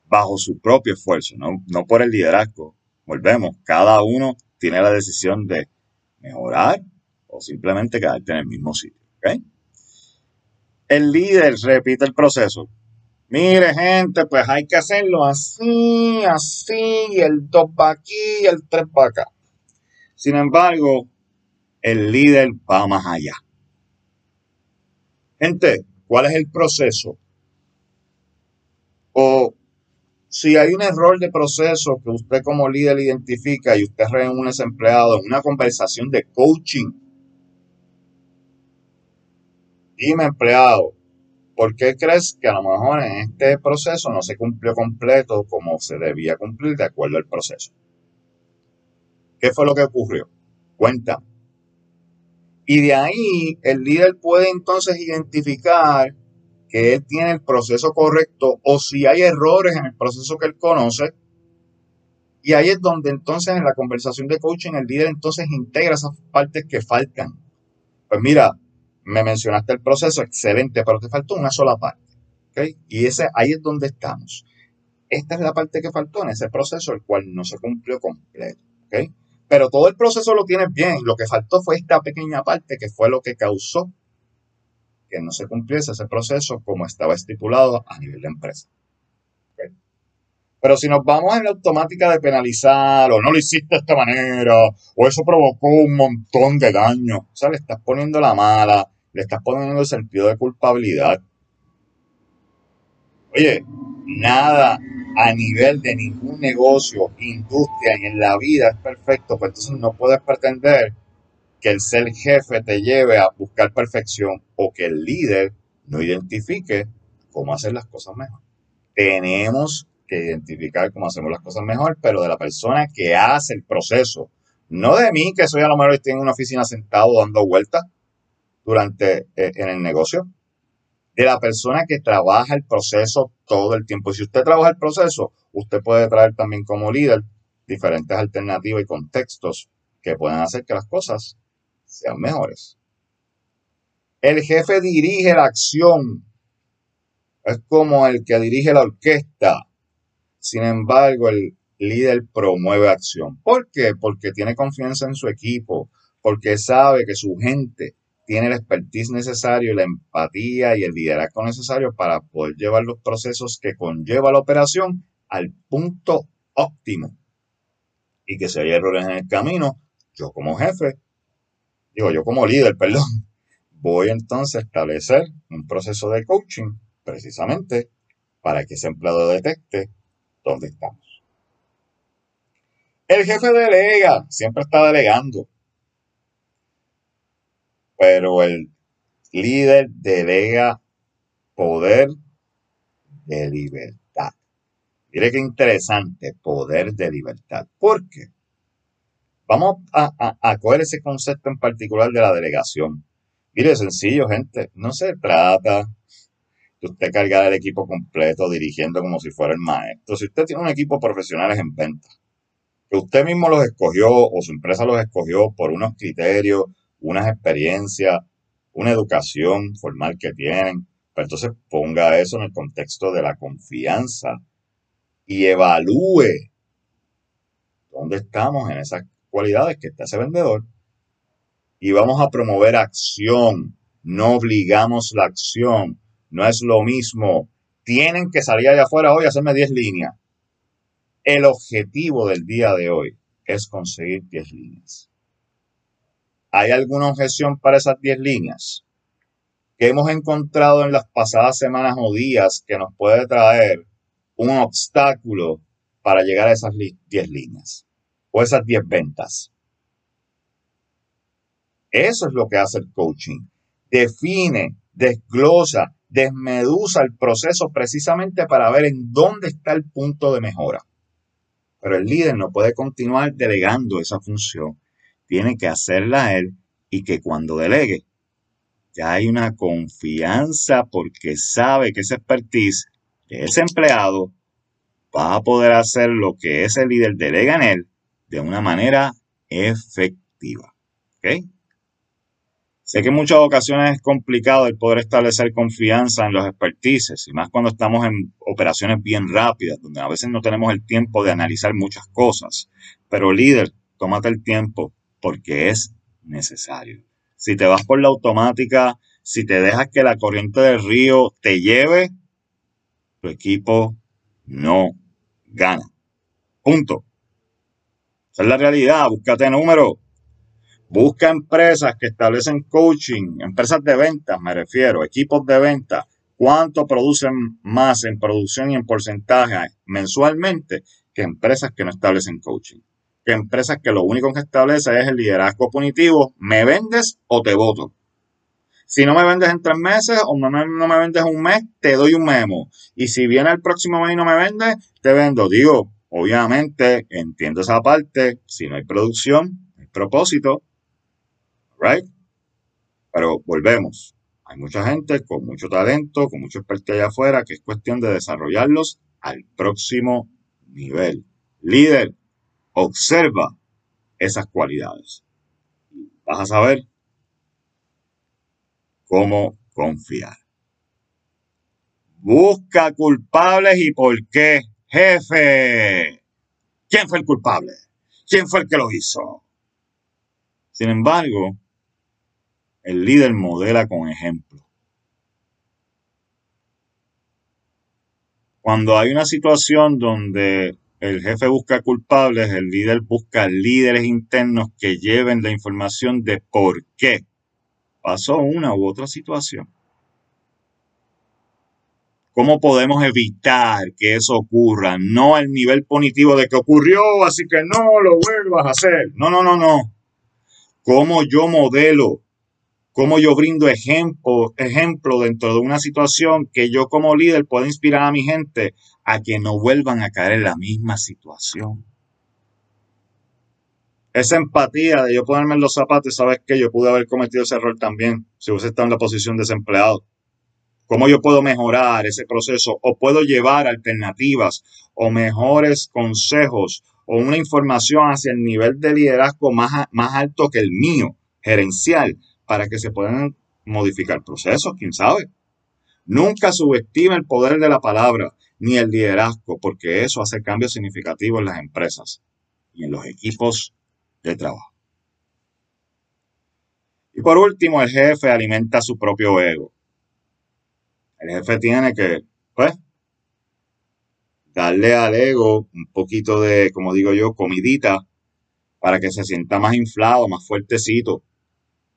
bajo su propio esfuerzo, no, no por el liderazgo. Volvemos, cada uno tiene la decisión de mejorar simplemente quedarte en el mismo sitio. El líder repite el proceso. Mire, gente, pues hay que hacerlo así, así, el 2 va aquí, el 3 va acá. Sin embargo, el líder va más allá. Gente, ¿cuál es el proceso? O si hay un error de proceso que usted como líder identifica y usted reúne a ese empleado en una conversación de coaching, dime empleado, ¿por qué crees que a lo mejor en este proceso no se cumplió completo como se debía cumplir de acuerdo al proceso? ¿Qué fue lo que ocurrió? Cuenta. Y de ahí el líder puede entonces identificar que él tiene el proceso correcto o si hay errores en el proceso que él conoce. Y ahí es donde entonces en la conversación de coaching el líder entonces integra esas partes que faltan. Pues mira, me mencionaste el proceso, excelente, pero te faltó una sola parte. ¿okay? Y ese, ahí es donde estamos. Esta es la parte que faltó en ese proceso, el cual no se cumplió completo. ¿okay? Pero todo el proceso lo tienes bien. Lo que faltó fue esta pequeña parte que fue lo que causó que no se cumpliese ese proceso como estaba estipulado a nivel de empresa. Pero si nos vamos en la automática de penalizar, o no lo hiciste de esta manera, o eso provocó un montón de daño, o sea, le estás poniendo la mala, le estás poniendo el sentido de culpabilidad. Oye, nada a nivel de ningún negocio, industria y en la vida es perfecto, pues entonces no puedes pretender que el ser jefe te lleve a buscar perfección o que el líder no identifique cómo hacer las cosas mejor. Tenemos que identificar cómo hacemos las cosas mejor, pero de la persona que hace el proceso, no de mí, que soy a lo mejor estoy en una oficina sentado dando vueltas durante eh, en el negocio, de la persona que trabaja el proceso todo el tiempo. Si usted trabaja el proceso, usted puede traer también como líder diferentes alternativas y contextos que pueden hacer que las cosas sean mejores. El jefe dirige la acción. Es como el que dirige la orquesta. Sin embargo, el líder promueve acción. ¿Por qué? Porque tiene confianza en su equipo, porque sabe que su gente tiene el expertise necesario, la empatía y el liderazgo necesario para poder llevar los procesos que conlleva la operación al punto óptimo. Y que si hay errores en el camino, yo como jefe digo yo como líder, perdón, voy entonces a establecer un proceso de coaching precisamente para que ese empleado detecte dónde estamos. El jefe delega, siempre está delegando. Pero el líder delega poder de libertad. Mire qué interesante, poder de libertad. ¿Por qué? Vamos a, a, coger ese concepto en particular de la delegación. Mire, sencillo, gente. No se trata de usted cargar el equipo completo dirigiendo como si fuera el maestro. Si usted tiene un equipo profesionales en venta, que usted mismo los escogió o su empresa los escogió por unos criterios, unas experiencias, una educación formal que tienen, pues entonces ponga eso en el contexto de la confianza y evalúe dónde estamos en esas cualidades que está ese vendedor. Y vamos a promover acción, no obligamos la acción, no es lo mismo. Tienen que salir allá afuera hoy a hacerme 10 líneas. El objetivo del día de hoy es conseguir 10 líneas. ¿Hay alguna objeción para esas 10 líneas? que hemos encontrado en las pasadas semanas o días que nos puede traer un obstáculo para llegar a esas 10 líneas o esas 10 ventas. Eso es lo que hace el coaching. Define, desglosa, desmedusa el proceso precisamente para ver en dónde está el punto de mejora. Pero el líder no puede continuar delegando esa función. Tiene que hacerla él y que cuando delegue ya hay una confianza porque sabe que esa expertise ese empleado va a poder hacer lo que ese líder delega en él de una manera efectiva. ¿Ok? Sé que en muchas ocasiones es complicado el poder establecer confianza en los expertices, y más cuando estamos en operaciones bien rápidas, donde a veces no tenemos el tiempo de analizar muchas cosas. Pero líder, tómate el tiempo porque es necesario si te vas por la automática, si te dejas que la corriente del río te lleve, tu equipo no gana. Punto. Esa es la realidad. Búscate números. Busca empresas que establecen coaching, empresas de ventas, me refiero, equipos de venta. ¿Cuánto producen más en producción y en porcentaje mensualmente que empresas que no establecen coaching? Empresas que lo único que establece es el liderazgo punitivo, me vendes o te voto. Si no me vendes en tres meses o no me, vendes un mes, te doy un memo. Y si viene el próximo mes y no me vendes, te vendo. Digo, obviamente, entiendo esa parte. Si no hay producción, no hay propósito. Right? Pero volvemos. Hay mucha gente con mucho talento, con mucho expertise allá afuera, que es cuestión de desarrollarlos al próximo nivel. Líder, Observa esas cualidades. Vas a saber cómo confiar. Busca culpables y por qué. Jefe, ¿quién fue el culpable? ¿Quién fue el que lo hizo? Sin embargo, el líder modela con ejemplo. Cuando hay una situación donde el jefe busca culpables, el líder busca líderes internos que lleven la información de por qué pasó una u otra situación. ¿Cómo podemos evitar que eso ocurra? No al nivel punitivo de que ocurrió, así que no lo vuelvas a hacer. No, no, no, no. ¿Cómo yo modelo cómo yo brindo ejemplo, ejemplo dentro de una situación que yo como líder puedo inspirar a mi gente a que no vuelvan a caer en la misma situación. Esa empatía de yo ponerme en los zapatos sabes que yo pude haber cometido ese error también si hubiese estado en la posición de desempleado. ¿Cómo yo puedo mejorar ese proceso o puedo llevar alternativas o mejores consejos o una información hacia el nivel de liderazgo más, más alto que el mío, gerencial, para que se puedan modificar procesos, quién sabe. Nunca subestime el poder de la palabra ni el liderazgo, porque eso hace cambios significativos en las empresas y en los equipos de trabajo. Y por último, el jefe alimenta su propio ego. El jefe tiene que, pues, darle al ego un poquito de, como digo yo, comidita para que se sienta más inflado, más fuertecito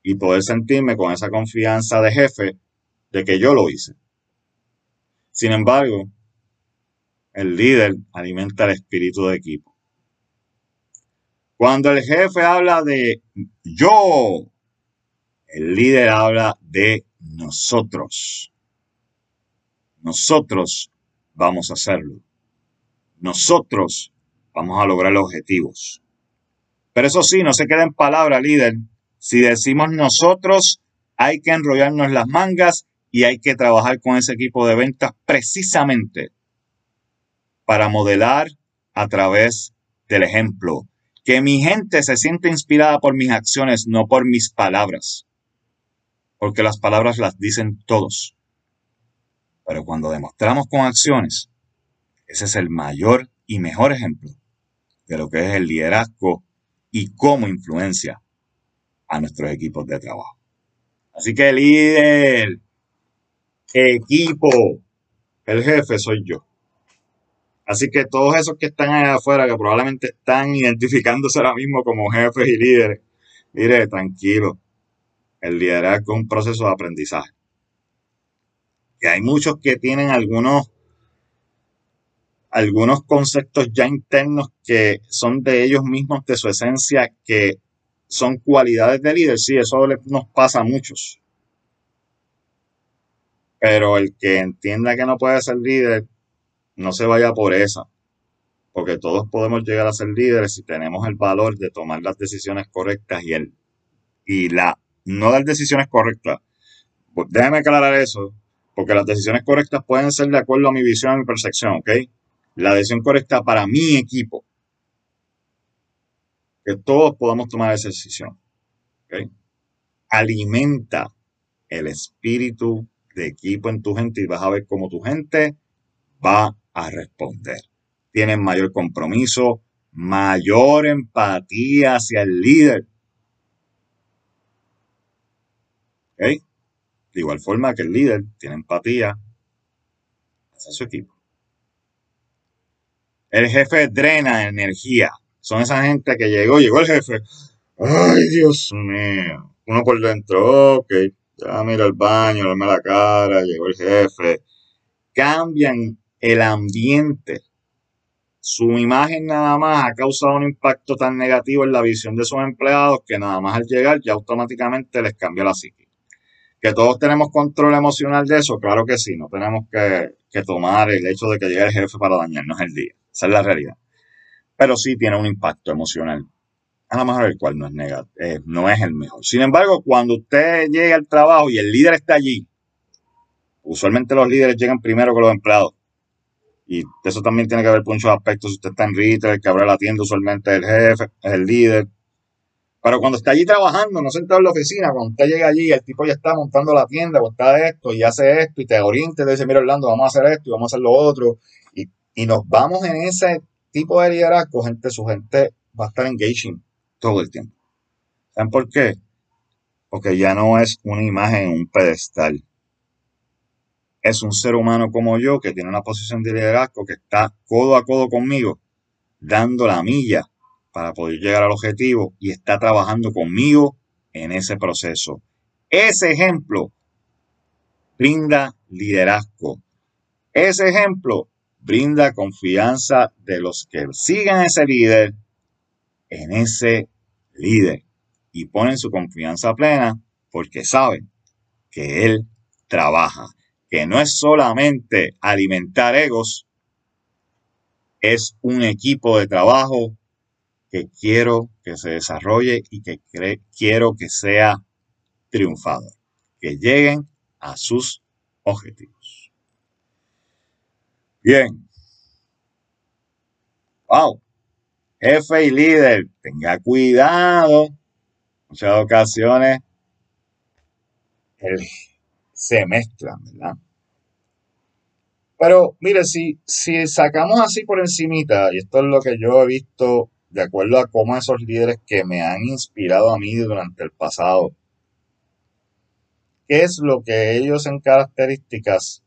y poder sentirme con esa confianza de jefe de que yo lo hice. Sin embargo, el líder alimenta el espíritu de equipo. Cuando el jefe habla de yo, El líder habla de nosotros. Nosotros vamos a hacerlo. Nosotros vamos a lograr los objetivos. Pero eso sí, no se queda en palabra, líder. Si decimos nosotros, hay que enrollarnos las mangas y hay que trabajar con ese equipo de ventas precisamente para modelar a través del ejemplo. Que mi gente se siente inspirada por mis acciones, no por mis palabras. Porque las palabras las dicen todos. Pero cuando demostramos con acciones, ese es el mayor y mejor ejemplo de lo que es el liderazgo y cómo influencia a nuestros equipos de trabajo. Así que líder, equipo, el jefe soy yo. Así que todos esos que están allá afuera, que probablemente están identificándose ahora mismo como jefes y líderes, mire, tranquilo. El liderazgo es un proceso de aprendizaje. Y hay muchos que tienen algunos, algunos conceptos ya internos que son de ellos mismos, de su esencia, que son cualidades de líder. Sí, eso nos pasa a muchos. Pero el que entienda que no puede ser líder, no se vaya por esa. Porque todos podemos llegar a ser líderes si tenemos el valor de tomar las decisiones correctas y el y la no dar decisiones correctas. Déjeme aclarar eso, porque las decisiones correctas pueden ser de acuerdo a mi visión y mi percepción, ¿ok? La decisión correcta para mi equipo. Que todos podamos tomar esa decisión. ¿ok? Alimenta el espíritu de equipo en tu gente y vas a ver cómo tu gente va a responder. Tienen mayor compromiso, mayor empatía hacia el líder. ¿Ok? De igual forma que el líder tiene empatía hacia su equipo. El jefe drena energía. Son esa gente que llegó, llegó el jefe. Ay, Dios mío. Uno por dentro, ok, ya mira el baño, dame la cara, llegó el jefe. Cambian el ambiente. Su imagen nada más ha causado un impacto tan negativo en la visión de sus empleados que nada más al llegar ya automáticamente les cambia la psique. Que todos tenemos control emocional de eso, claro que sí, no tenemos que, tomar el hecho de que llegue el jefe para dañarnos el día. Esa es la realidad. Pero sí tiene un impacto emocional, a lo mejor el cual no es, negativo, eh, no es el mejor. Sin embargo, cuando usted llega al trabajo y el líder está allí, usualmente los líderes llegan primero que los empleados. Y eso también tiene que ver con muchos aspectos. Si usted está en retail, el que abre la tienda usualmente es el jefe, es el líder. Pero cuando está allí trabajando, no sentado en la oficina, cuando usted llega allí, el tipo ya está montando la tienda o está esto y hace esto y te orienta y te dice, mira Orlando, vamos a hacer esto y vamos a hacer lo otro. Y, y nos vamos en ese tipo de liderazgo, gente, su gente va a estar engaging todo el tiempo. ¿Saben por qué? Porque ya no es una imagen en un pedestal. Es un ser humano como yo que tiene una posición de liderazgo que está codo a codo conmigo, dando la milla para poder llegar al objetivo y está trabajando conmigo en ese proceso. Ese ejemplo brinda liderazgo. Ese ejemplo brinda confianza de los que sigan ese líder en ese líder y ponen su confianza plena porque saben que él trabaja, que no es solamente alimentar egos, es un equipo de trabajo que quiero que se desarrolle y que quiero que sea triunfador, que lleguen a sus objetivos. Bien. Wow. Jefe y líder, tenga cuidado. Muchas ocasiones se mezclan, ¿verdad? Pero mire, si, si sacamos así por encimita, y esto es lo que yo he visto de acuerdo a cómo esos líderes que me han inspirado a mí durante el pasado, qué es lo que ellos en características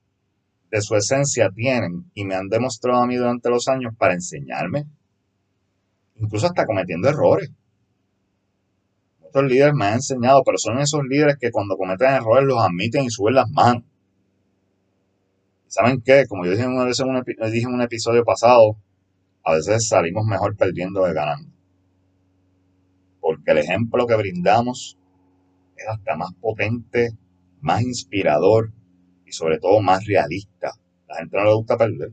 de su esencia tienen y me han demostrado a mí durante los años para enseñarme, incluso hasta cometiendo errores. Muchos líderes me han enseñado, pero son esos líderes que cuando cometen errores los admiten y suben las manos. ¿Saben qué? Como yo dije, una vez en un, dije en un episodio pasado, a veces salimos mejor perdiendo que ganando. Porque el ejemplo que brindamos es hasta más potente, más inspirador y sobre todo más realista. La gente no le gusta perder.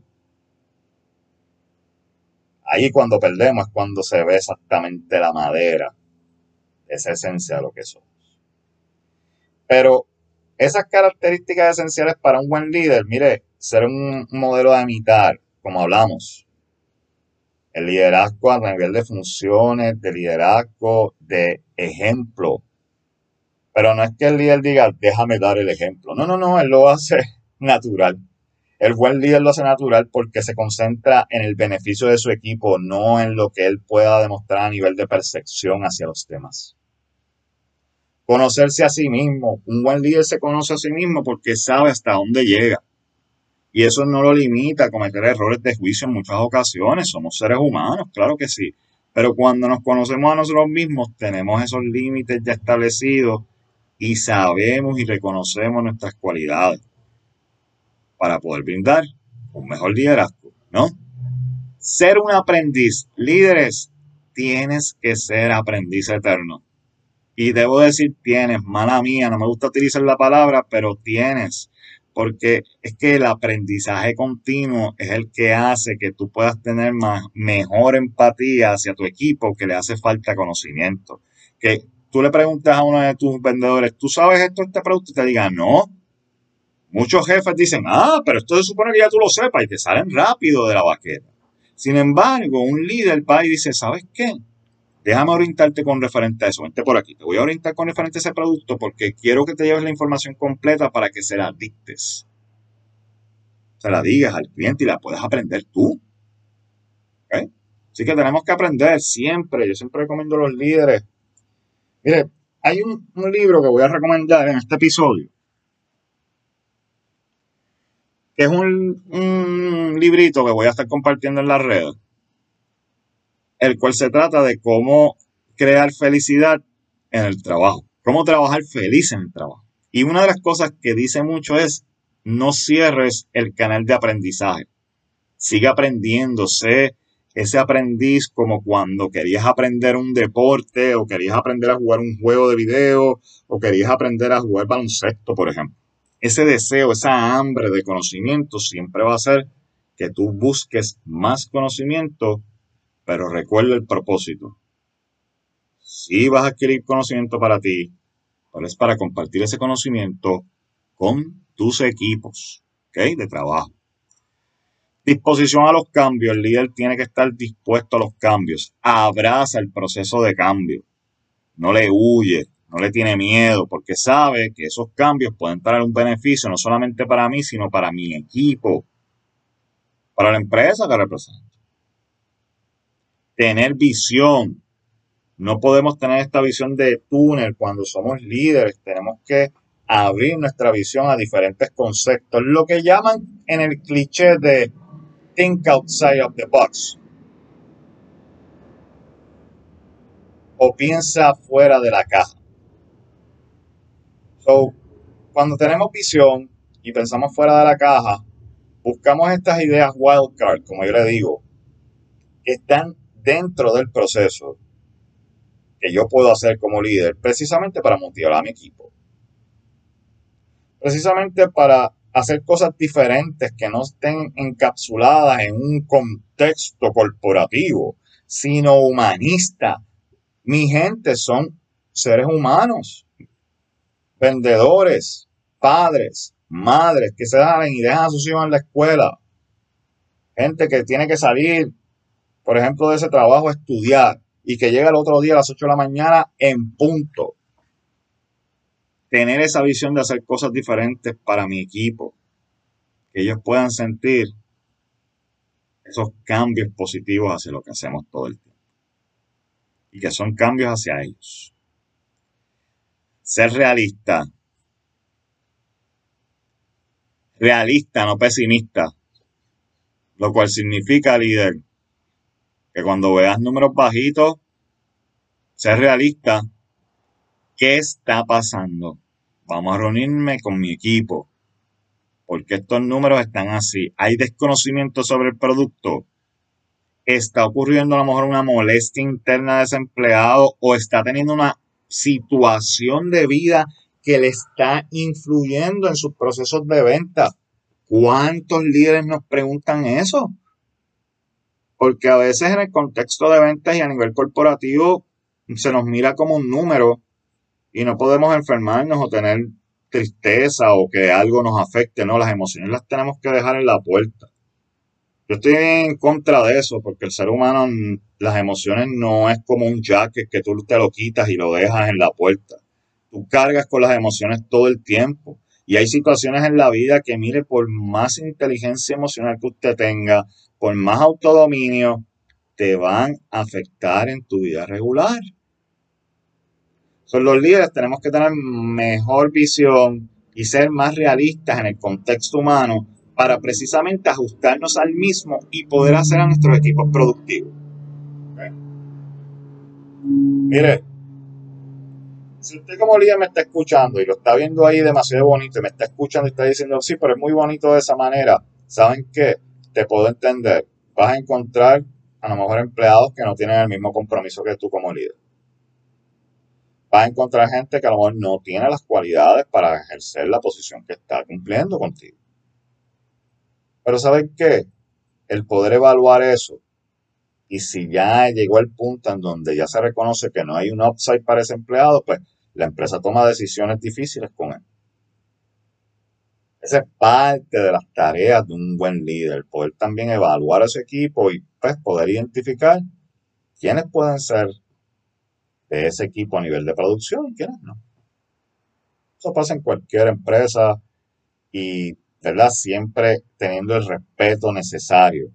Ahí cuando perdemos es cuando se ve exactamente la madera, esa esencia de lo que somos. Pero esas características esenciales para un buen líder, mire, ser un modelo de imitar, como hablamos. El liderazgo a nivel de funciones, de liderazgo, de ejemplo. Pero no es que el líder diga, déjame dar el ejemplo. No, no, no, él lo hace natural. El buen líder lo hace natural porque se concentra en el beneficio de su equipo, no en lo que él pueda demostrar a nivel de percepción hacia los temas. Conocerse a sí mismo. Un buen líder se conoce a sí mismo porque sabe hasta dónde llega. Y eso no lo limita a cometer errores de juicio en muchas ocasiones. Somos seres humanos, claro que sí. Pero cuando nos conocemos a nosotros mismos, tenemos esos límites ya establecidos y sabemos y reconocemos nuestras cualidades para poder brindar un mejor liderazgo, ¿no? Ser un aprendiz, líderes, tienes que ser aprendiz eterno. Y debo decir tienes, mala mía, no me gusta utilizar la palabra, pero tienes porque es que el aprendizaje continuo es el que hace que tú puedas tener más, mejor empatía hacia tu equipo que le hace falta conocimiento. Que tú le preguntas a uno de tus vendedores, ¿tú sabes esto este producto? Y te diga, no. Muchos jefes dicen, ah, pero esto se supone que ya tú lo sepas y te salen rápido de la baqueta. Sin embargo, un líder va y dice, ¿sabes qué? Déjame orientarte con referente a eso. Vente por aquí. Te voy a orientar con referente a ese producto porque quiero que te lleves la información completa para que se la dictes. Se la digas al cliente y la puedas aprender tú. ¿Okay? Así que tenemos que aprender siempre. Yo siempre recomiendo a los líderes. Mire, hay un, libro que voy a recomendar en este episodio. Que es un, un librito que voy a estar compartiendo en la red el cual se trata de cómo crear felicidad en el trabajo, cómo trabajar feliz en el trabajo. Y una de las cosas que dice mucho es, no cierres el canal de aprendizaje. Sigue aprendiendo, sé ese aprendiz como cuando querías aprender un deporte o querías aprender a jugar un juego de video o querías aprender a jugar baloncesto, por ejemplo. Ese deseo, esa hambre de conocimiento siempre va a hacer que tú busques más conocimiento pero recuerda el propósito. Si vas a adquirir conocimiento para ti, pero es para compartir ese conocimiento con tus equipos de trabajo. Disposición a los cambios. El líder tiene que estar dispuesto a los cambios. Abraza el proceso de cambio. No le huye, no le tiene miedo, porque sabe que esos cambios pueden traer un beneficio no solamente para mí, sino para mi equipo, para la empresa que representa tener visión. No podemos tener esta visión de túnel cuando somos líderes. Tenemos que abrir nuestra visión a diferentes conceptos. Lo que llaman en el cliché de think outside of the box. O piensa fuera de la caja. So, cuando tenemos visión y pensamos fuera de la caja, buscamos estas ideas wildcard, como yo le digo, que están dentro del proceso que yo puedo hacer como líder precisamente para motivar a mi equipo. Precisamente para hacer cosas diferentes que no estén encapsuladas en un contexto corporativo, sino humanista. Mi gente son seres humanos, vendedores, padres, madres que se dan y dejan a sus hijos en la escuela, gente que tiene que salir por ejemplo, de ese trabajo, estudiar y que llega el otro día a las 8 de la mañana en punto. Tener esa visión de hacer cosas diferentes para mi equipo, que ellos puedan sentir esos cambios positivos hacia lo que hacemos todo el tiempo. Y que son cambios hacia ellos. Ser realista. Realista, no pesimista. Lo cual significa, líder, que cuando veas números bajitos, ser realista. ¿Qué está pasando? Vamos a reunirme con mi equipo. porque estos números están así? ¿Hay desconocimiento sobre el producto? ¿Está ocurriendo a lo mejor una molestia interna de ese empleado o está teniendo una situación de vida que le está influyendo en sus procesos de venta. ¿Cuántos líderes nos preguntan eso? Porque a veces en el contexto de ventas y a nivel corporativo se nos mira como un número y no podemos enfermarnos o tener tristeza o que algo nos afecte, no, las emociones las tenemos que dejar en la puerta. Yo estoy en contra de eso porque el ser humano, las emociones no es como un jacket que tú te lo quitas y lo dejas en la puerta. Tú cargas con las emociones todo el tiempo. Y hay situaciones en la vida que, mire, por más inteligencia emocional que usted tenga, por más autodominio, te van a afectar en tu vida regular. Son los líderes tenemos que tener mejor visión y ser más realistas en el contexto humano para precisamente ajustarnos al mismo y poder hacer a nuestros equipos productivos. Mire, si usted como líder me está escuchando y lo está viendo ahí demasiado bonito y me está escuchando y está diciendo, sí, pero es muy bonito de esa manera, ¿saben qué? Te puedo entender. Vas a encontrar a lo mejor empleados que no tienen el mismo compromiso que tú como líder. Vas a encontrar gente que a lo mejor no tiene las cualidades para ejercer la posición que está cumpliendo contigo. Pero ¿saben qué? El poder evaluar eso y si ya llegó el punto en donde ya se reconoce que no hay un upside para ese empleado, pues la empresa toma decisiones difíciles con él. Esa es parte de las tareas de un buen líder, poder también evaluar a su equipo y pues poder identificar quiénes pueden ser de ese equipo a nivel de producción y quiénes no. Eso pasa en cualquier empresa y ¿verdad? Siempre teniendo el respeto necesario,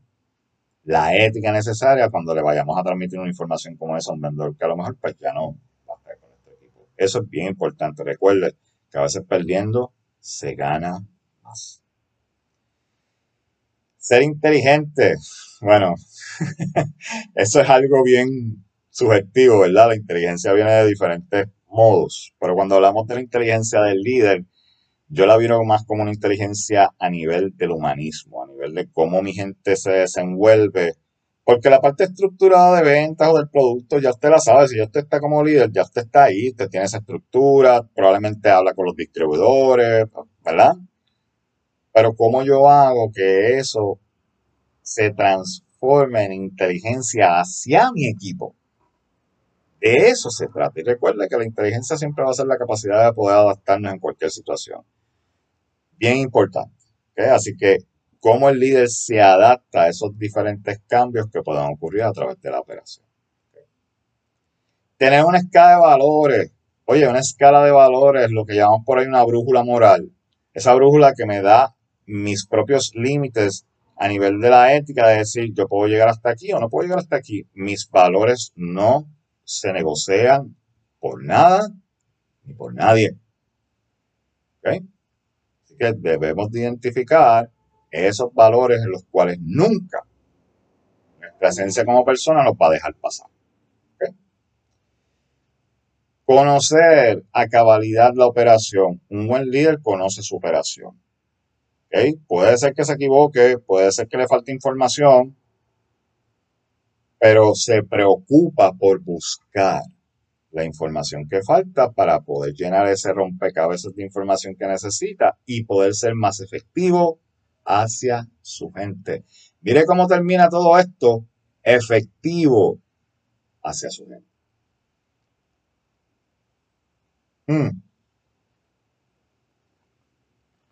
la ética necesaria cuando le vayamos a transmitir una información como esa a un vendedor que a lo mejor pues ya no va a estar con este equipo. Eso es bien importante. Recuerde que a veces perdiendo se gana más. Ser inteligente, bueno, eso es algo bien subjetivo, ¿verdad? La inteligencia viene de diferentes modos, pero cuando hablamos de la inteligencia del líder, yo la veo más como una inteligencia a nivel del humanismo, a nivel de cómo mi gente se desenvuelve. Porque la parte estructurada de ventas o del producto ya usted la sabe. Si usted está como líder, ya usted está ahí, usted tiene esa estructura, probablemente habla con los distribuidores, ¿verdad? Pero cómo yo hago que eso se transforme en inteligencia hacia mi equipo. De eso se trata. Y recuerde que la inteligencia siempre va a ser la capacidad de poder adaptarnos en cualquier situación bien importante. Así que, cómo el líder se adapta a esos diferentes cambios que puedan ocurrir a través de la operación. Tener una escala de valores. Oye, una escala de valores, lo que llamamos por ahí una brújula moral. Esa brújula que me da mis propios límites a nivel de la ética, de decir, yo puedo llegar hasta aquí o no puedo llegar hasta aquí. Mis valores no se negocian por nada ni por nadie. ¿Okay? que debemos identificar esos valores en los cuales nunca nuestra esencia como persona nos va a dejar pasar. Conocer a cabalidad la operación. Un buen líder conoce su operación. Puede ser que se equivoque, puede ser que le falte información, pero se preocupa por buscar la información que falta para poder llenar ese rompecabezas de información que necesita y poder ser más efectivo hacia su gente. Mire cómo termina todo esto, efectivo hacia su gente. Hmm.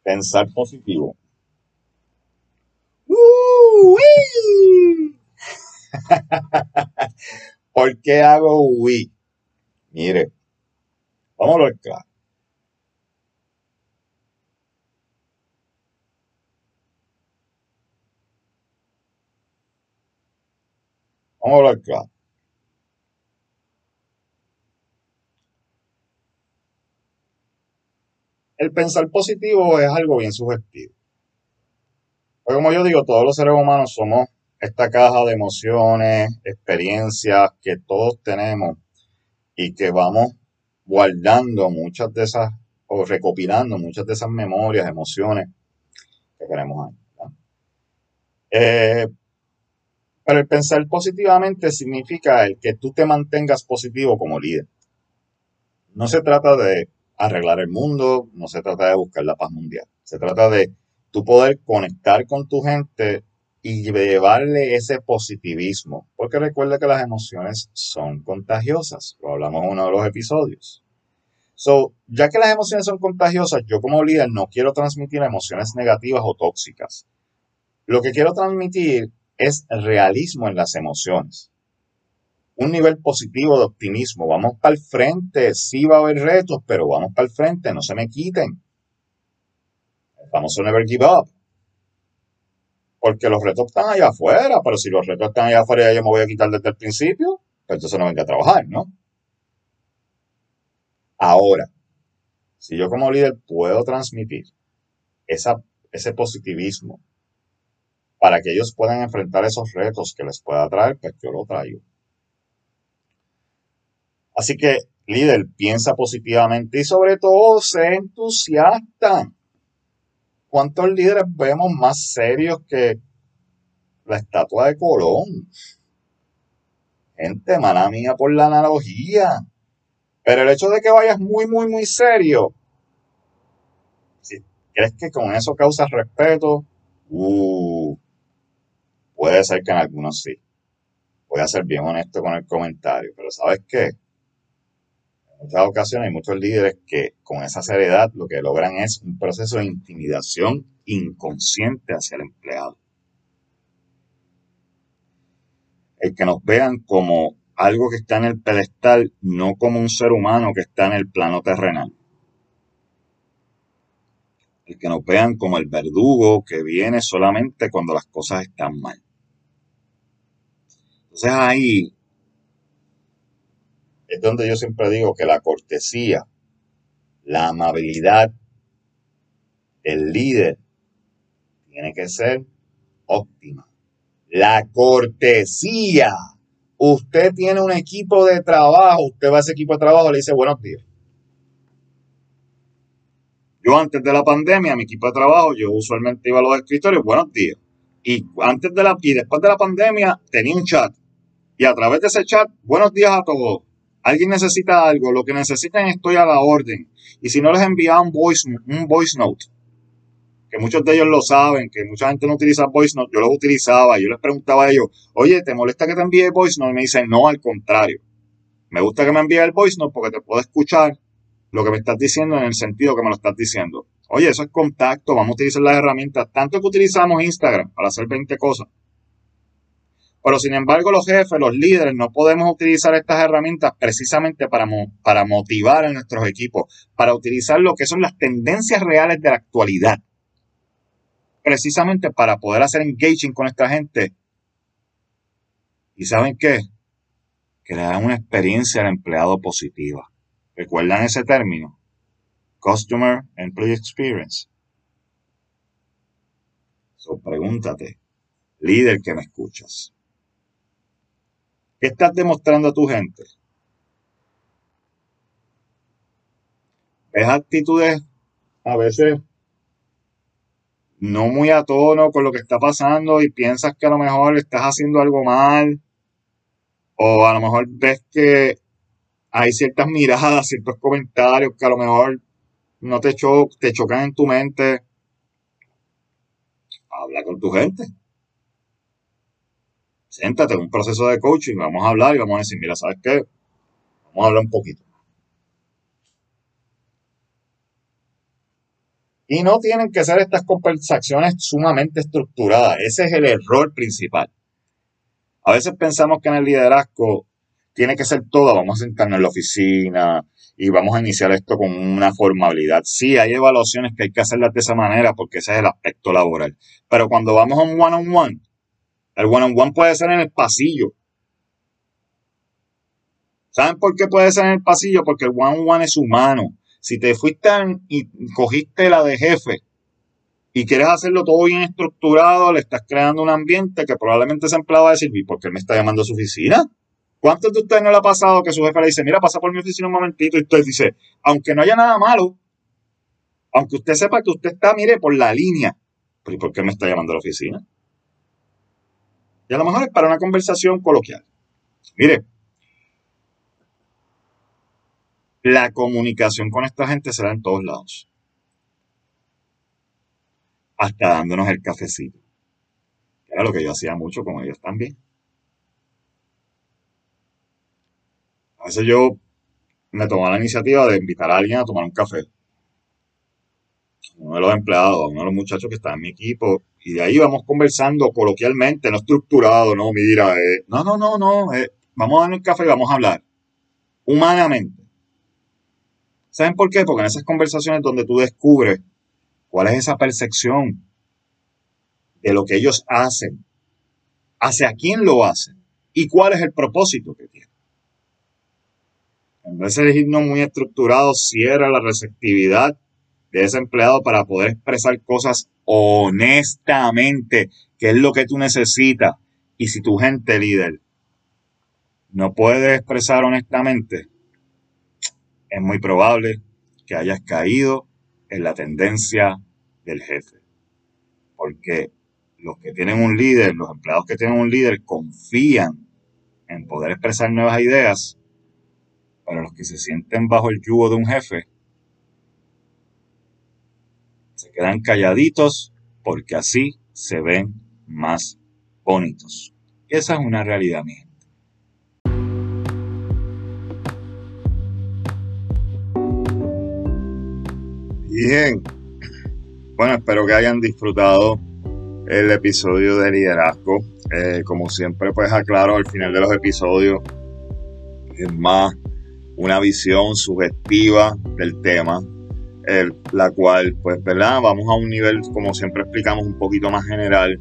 Pensar positivo. ¿Por qué hago Wii? Mire, vamos a ver claro. Vamos a ver claro. El pensar positivo es algo bien subjetivo. Pues como yo digo, todos los seres humanos somos esta caja de emociones, experiencias que todos tenemos y que vamos guardando muchas de esas o recopilando muchas de esas memorias, emociones que queremos ahí. Eh, pero el pensar positivamente significa el que tú te mantengas positivo como líder. no se trata de arreglar el mundo, no se trata de buscar la paz mundial. Se trata de tú poder conectar con tu gente y llevarle ese positivismo. Porque recuerda que las emociones son contagiosas. Lo hablamos en uno de los episodios. So, ya que las emociones son contagiosas, yo como líder no quiero transmitir emociones negativas o tóxicas. Lo que quiero transmitir es realismo en las emociones. Un nivel positivo de optimismo. Vamos para el frente. Sí va a haber retos, pero vamos para el frente. No se me quiten. Vamos a never give up. Porque los retos están allá afuera, pero si los retos están allá afuera y yo me voy a quitar desde el principio, pues entonces no venga a trabajar, ¿no? Ahora, si yo como líder puedo transmitir ese positivismo para que ellos puedan enfrentar esos retos que les pueda traer, pues yo lo traigo. Así que, líder, piensa positivamente y sobre todo, sé entusiasta. ¿Cuántos líderes vemos más serios que la estatua de Colón? Gente, mala mía por la analogía. Pero el hecho de que vayas muy, muy, muy serio, si crees que con eso causas respeto, uh, puede ser que en algunos sí. Voy a ser bien honesto con el comentario, pero ¿sabes qué? Muchas ocasiones hay muchos líderes que con esa seriedad lo que logran es un proceso de intimidación inconsciente hacia el empleado. El que nos vean como algo que está en el pedestal, no como un ser humano que está en el plano terrenal. El que nos vean como el verdugo que viene solamente cuando las cosas están mal. Entonces ahí es donde yo siempre digo que la cortesía, la amabilidad, el líder tiene que ser óptima. La cortesía. Usted tiene un equipo de trabajo, usted va a ese equipo de trabajo y le dice buenos días. Yo antes de la pandemia, mi equipo de trabajo, yo usualmente iba a los escritorios, buenos días. Y antes de la, y después de la pandemia tenía un chat. Y a través de ese chat, buenos días a todos alguien necesita algo, lo que necesitan estoy a la orden. Y si no les enviaba un voice, un voice note, que muchos de ellos lo saben, que mucha gente no utiliza voice note, yo los utilizaba, yo les preguntaba a ellos, oye, ¿te molesta que te envíe voice note? Y me dicen, no, al contrario. Me gusta que me envíe el voice note porque te puedo escuchar lo que me estás diciendo en el sentido que me lo estás diciendo. Oye, eso es contacto, vamos a utilizar las herramientas, tanto que utilizamos Instagram para hacer 20 cosas. Pero sin embargo, los jefes, los líderes, no podemos utilizar estas herramientas precisamente para, para motivar a nuestros equipos, para utilizar lo que son las tendencias reales de la actualidad. Precisamente para poder hacer engaging con esta gente. ¿Y saben qué? Crear una experiencia al empleado positiva. ¿Recuerdan ese término? Customer Employee Experience. Pregúntate, líder que me escuchas. ¿Qué estás demostrando a tu gente? Es actitudes a veces no muy a tono con lo que está pasando y piensas que a lo mejor estás haciendo algo mal o a lo mejor ves que hay ciertas miradas, ciertos comentarios que a lo mejor no te, te chocan en tu mente. Habla con tu gente siéntate un proceso de coaching, vamos a hablar y vamos a decir, mira, ¿sabes qué? Vamos a hablar un poquito. Y no tienen que ser estas conversaciones sumamente estructuradas. Ese es el error principal. A veces pensamos que en el liderazgo tiene que ser todo. Vamos a sentarnos en la oficina y vamos a iniciar esto con una formabilidad. Sí, hay evaluaciones que hay que hacerlas de esa manera porque ese es el aspecto laboral. Pero cuando vamos a un one-on-one, el one-on-one puede ser en el pasillo. ¿Saben por qué puede ser en el pasillo? Porque el one-on-one es humano. Si te fuiste y cogiste la de jefe y quieres hacerlo todo bien estructurado, le estás creando un ambiente que probablemente ese empleado va a decir, ¿por qué me está llamando a su oficina? ¿Cuántos de ustedes no le ha pasado que su jefe le dice, mira, pasa por mi oficina un momentito? Y usted dice, aunque no haya nada malo, aunque usted sepa que usted está, mire, por la línea, ¿pero por qué me está llamando a la oficina? Y a lo mejor es para una conversación coloquial. Mire, La comunicación con esta gente se da en todos lados. Hasta dándonos el cafecito. Era lo que yo hacía mucho con ellos también. A veces yo me tomaba la iniciativa de invitar a alguien a tomar un café. Uno de los empleados, uno de los muchachos que está en mi equipo, y de ahí vamos conversando coloquialmente, no estructurado, no, mira, eh, no, no, no, no, eh, vamos a darle un café y vamos a hablar, humanamente. ¿Saben por qué? Porque en esas conversaciones donde tú descubres cuál es esa percepción de lo que ellos hacen, hacia quién lo hacen y cuál es el propósito que tienen. En vez de irnos muy estructurado, cierra la receptividad de ese empleado para poder expresar cosas honestamente, que es lo que tú necesitas. Y si tu gente líder no puede expresar honestamente, es muy probable que hayas caído en la tendencia del jefe. Porque los que tienen un líder, los empleados que tienen un líder, confían en poder expresar nuevas ideas, pero los que se sienten bajo el yugo de un jefe, se quedan calladitos porque así se ven más bonitos. Esa es una realidad, mi gente. Bien. Bueno, espero que hayan disfrutado el episodio de liderazgo. Eh, como siempre, pues aclaro al final de los episodios, es más una visión subjetiva del tema, la cual, pues, ¿verdad? Vamos a un nivel, como siempre explicamos, un poquito más general,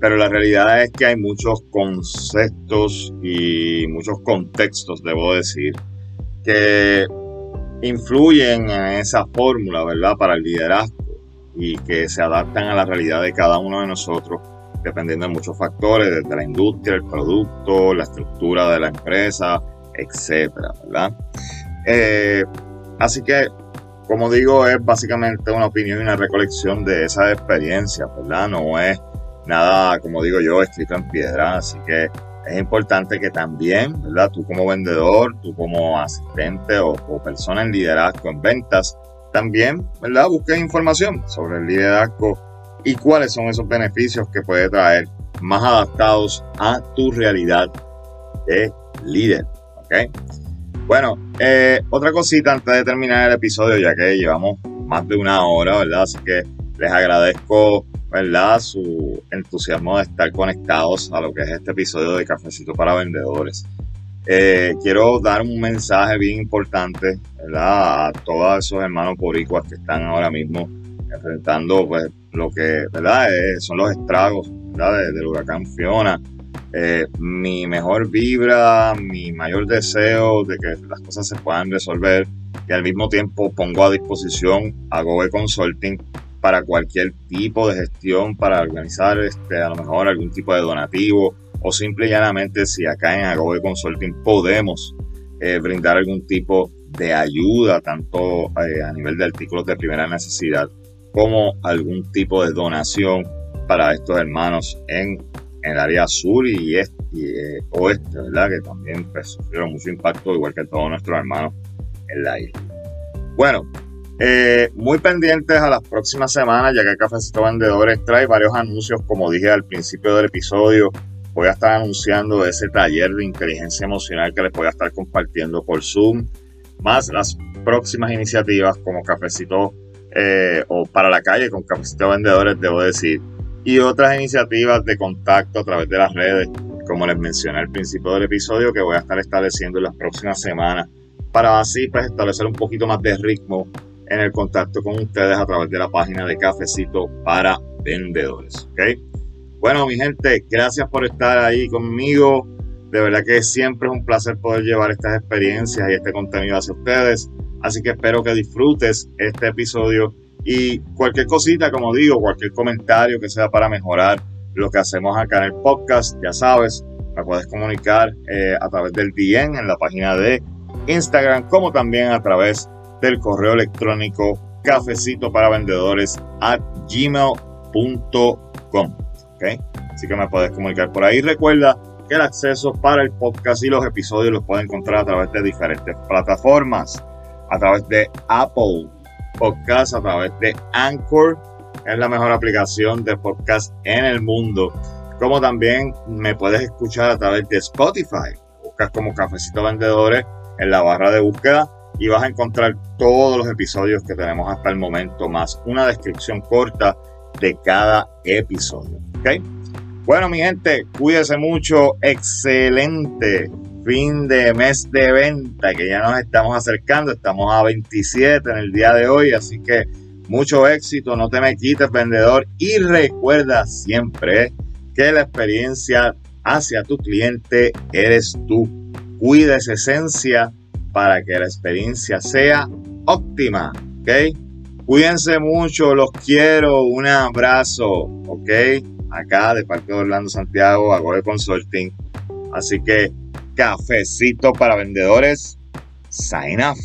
pero la realidad es que hay muchos conceptos y muchos contextos, debo decir, que influyen en esa fórmula, ¿verdad? Para el liderazgo y que se adaptan a la realidad de cada uno de nosotros, dependiendo de muchos factores, desde la industria, el producto, la estructura de la empresa, etcétera, ¿verdad? Eh, así que, como digo, es básicamente una opinión y una recolección de esas experiencias, ¿verdad? No es nada, como digo yo, escrito en piedra, así que es importante que también, ¿verdad? Tú como vendedor, tú como asistente o, o persona en liderazgo en ventas, también, ¿verdad? Busques información sobre el liderazgo y cuáles son esos beneficios que puede traer más adaptados a tu realidad de líder. ¿Ok? Bueno, eh, otra cosita antes de terminar el episodio, ya que llevamos más de una hora, ¿verdad? Así que les agradezco, ¿verdad? Su entusiasmo de estar conectados a lo que es este episodio de Cafecito para Vendedores. Eh, quiero dar un mensaje bien importante ¿verdad? a todos esos hermanos boricuas que están ahora mismo enfrentando pues, lo que ¿verdad? Eh, son los estragos ¿verdad? del huracán Fiona. Eh, mi mejor vibra, mi mayor deseo de que las cosas se puedan resolver y al mismo tiempo pongo a disposición a Gobe Consulting para cualquier tipo de gestión, para organizar este, a lo mejor algún tipo de donativo, o simple y llanamente si acá en Agobe Consulting podemos eh, brindar algún tipo de ayuda, tanto eh, a nivel de artículos de primera necesidad como algún tipo de donación para estos hermanos en, el área sur y, este, y eh, oeste, ¿verdad? Que también pues, sufrieron mucho impacto, igual que todos nuestros hermanos en la isla. Bueno, muy pendientes a las próximas semanas, ya que Cafecito Vendedores trae varios anuncios, como dije al principio del episodio, voy a estar anunciando ese taller de inteligencia emocional que les voy a estar compartiendo por Zoom, más las próximas iniciativas como Cafecito eh, o para la calle con Cafecito Vendedores, debo decir, y otras iniciativas de contacto a través de las redes, como les mencioné al principio del episodio, que voy a estar estableciendo en las próximas semanas, para así pues, establecer un poquito más de ritmo en el contacto con ustedes a través de la página de Cafecito para Vendedores. ¿okay? Bueno, mi gente, gracias por estar ahí conmigo. De verdad que siempre es un placer poder llevar estas experiencias y este contenido hacia ustedes. Así que espero que disfrutes este episodio y cualquier cosita, como digo, cualquier comentario que sea para mejorar lo que hacemos acá en el podcast, ya sabes, me puedes comunicar eh, a través del DM en la página de Instagram, como también a través del correo electrónico cafecito para vendedores at gmail.com. Así que me puedes comunicar por ahí. Recuerda que el acceso para el podcast y los episodios los puedes encontrar a través de diferentes plataformas. a través de Apple Podcast, a través de Anchor, es la mejor aplicación de podcast en el mundo. Como también me puedes escuchar a través de Spotify. Buscas como Cafecito Vendedores en la barra de búsqueda y vas a encontrar todos los episodios que tenemos hasta el momento, más una descripción corta de cada episodio. Bueno, mi gente, cuídese mucho. Excelente fin de mes de venta que ya nos estamos acercando. Estamos a 27 en el día de hoy, así que mucho éxito. No te me quites, vendedor. Y recuerda siempre que la experiencia hacia tu cliente eres tú. Cuida esa esencia para que la experiencia sea óptima. ¿Ok? Cuídense mucho, los quiero. Un abrazo. ¿Ok? Acá de parte de Orlando Santiago, de Consulting. Así que cafecito para vendedores. Sign off.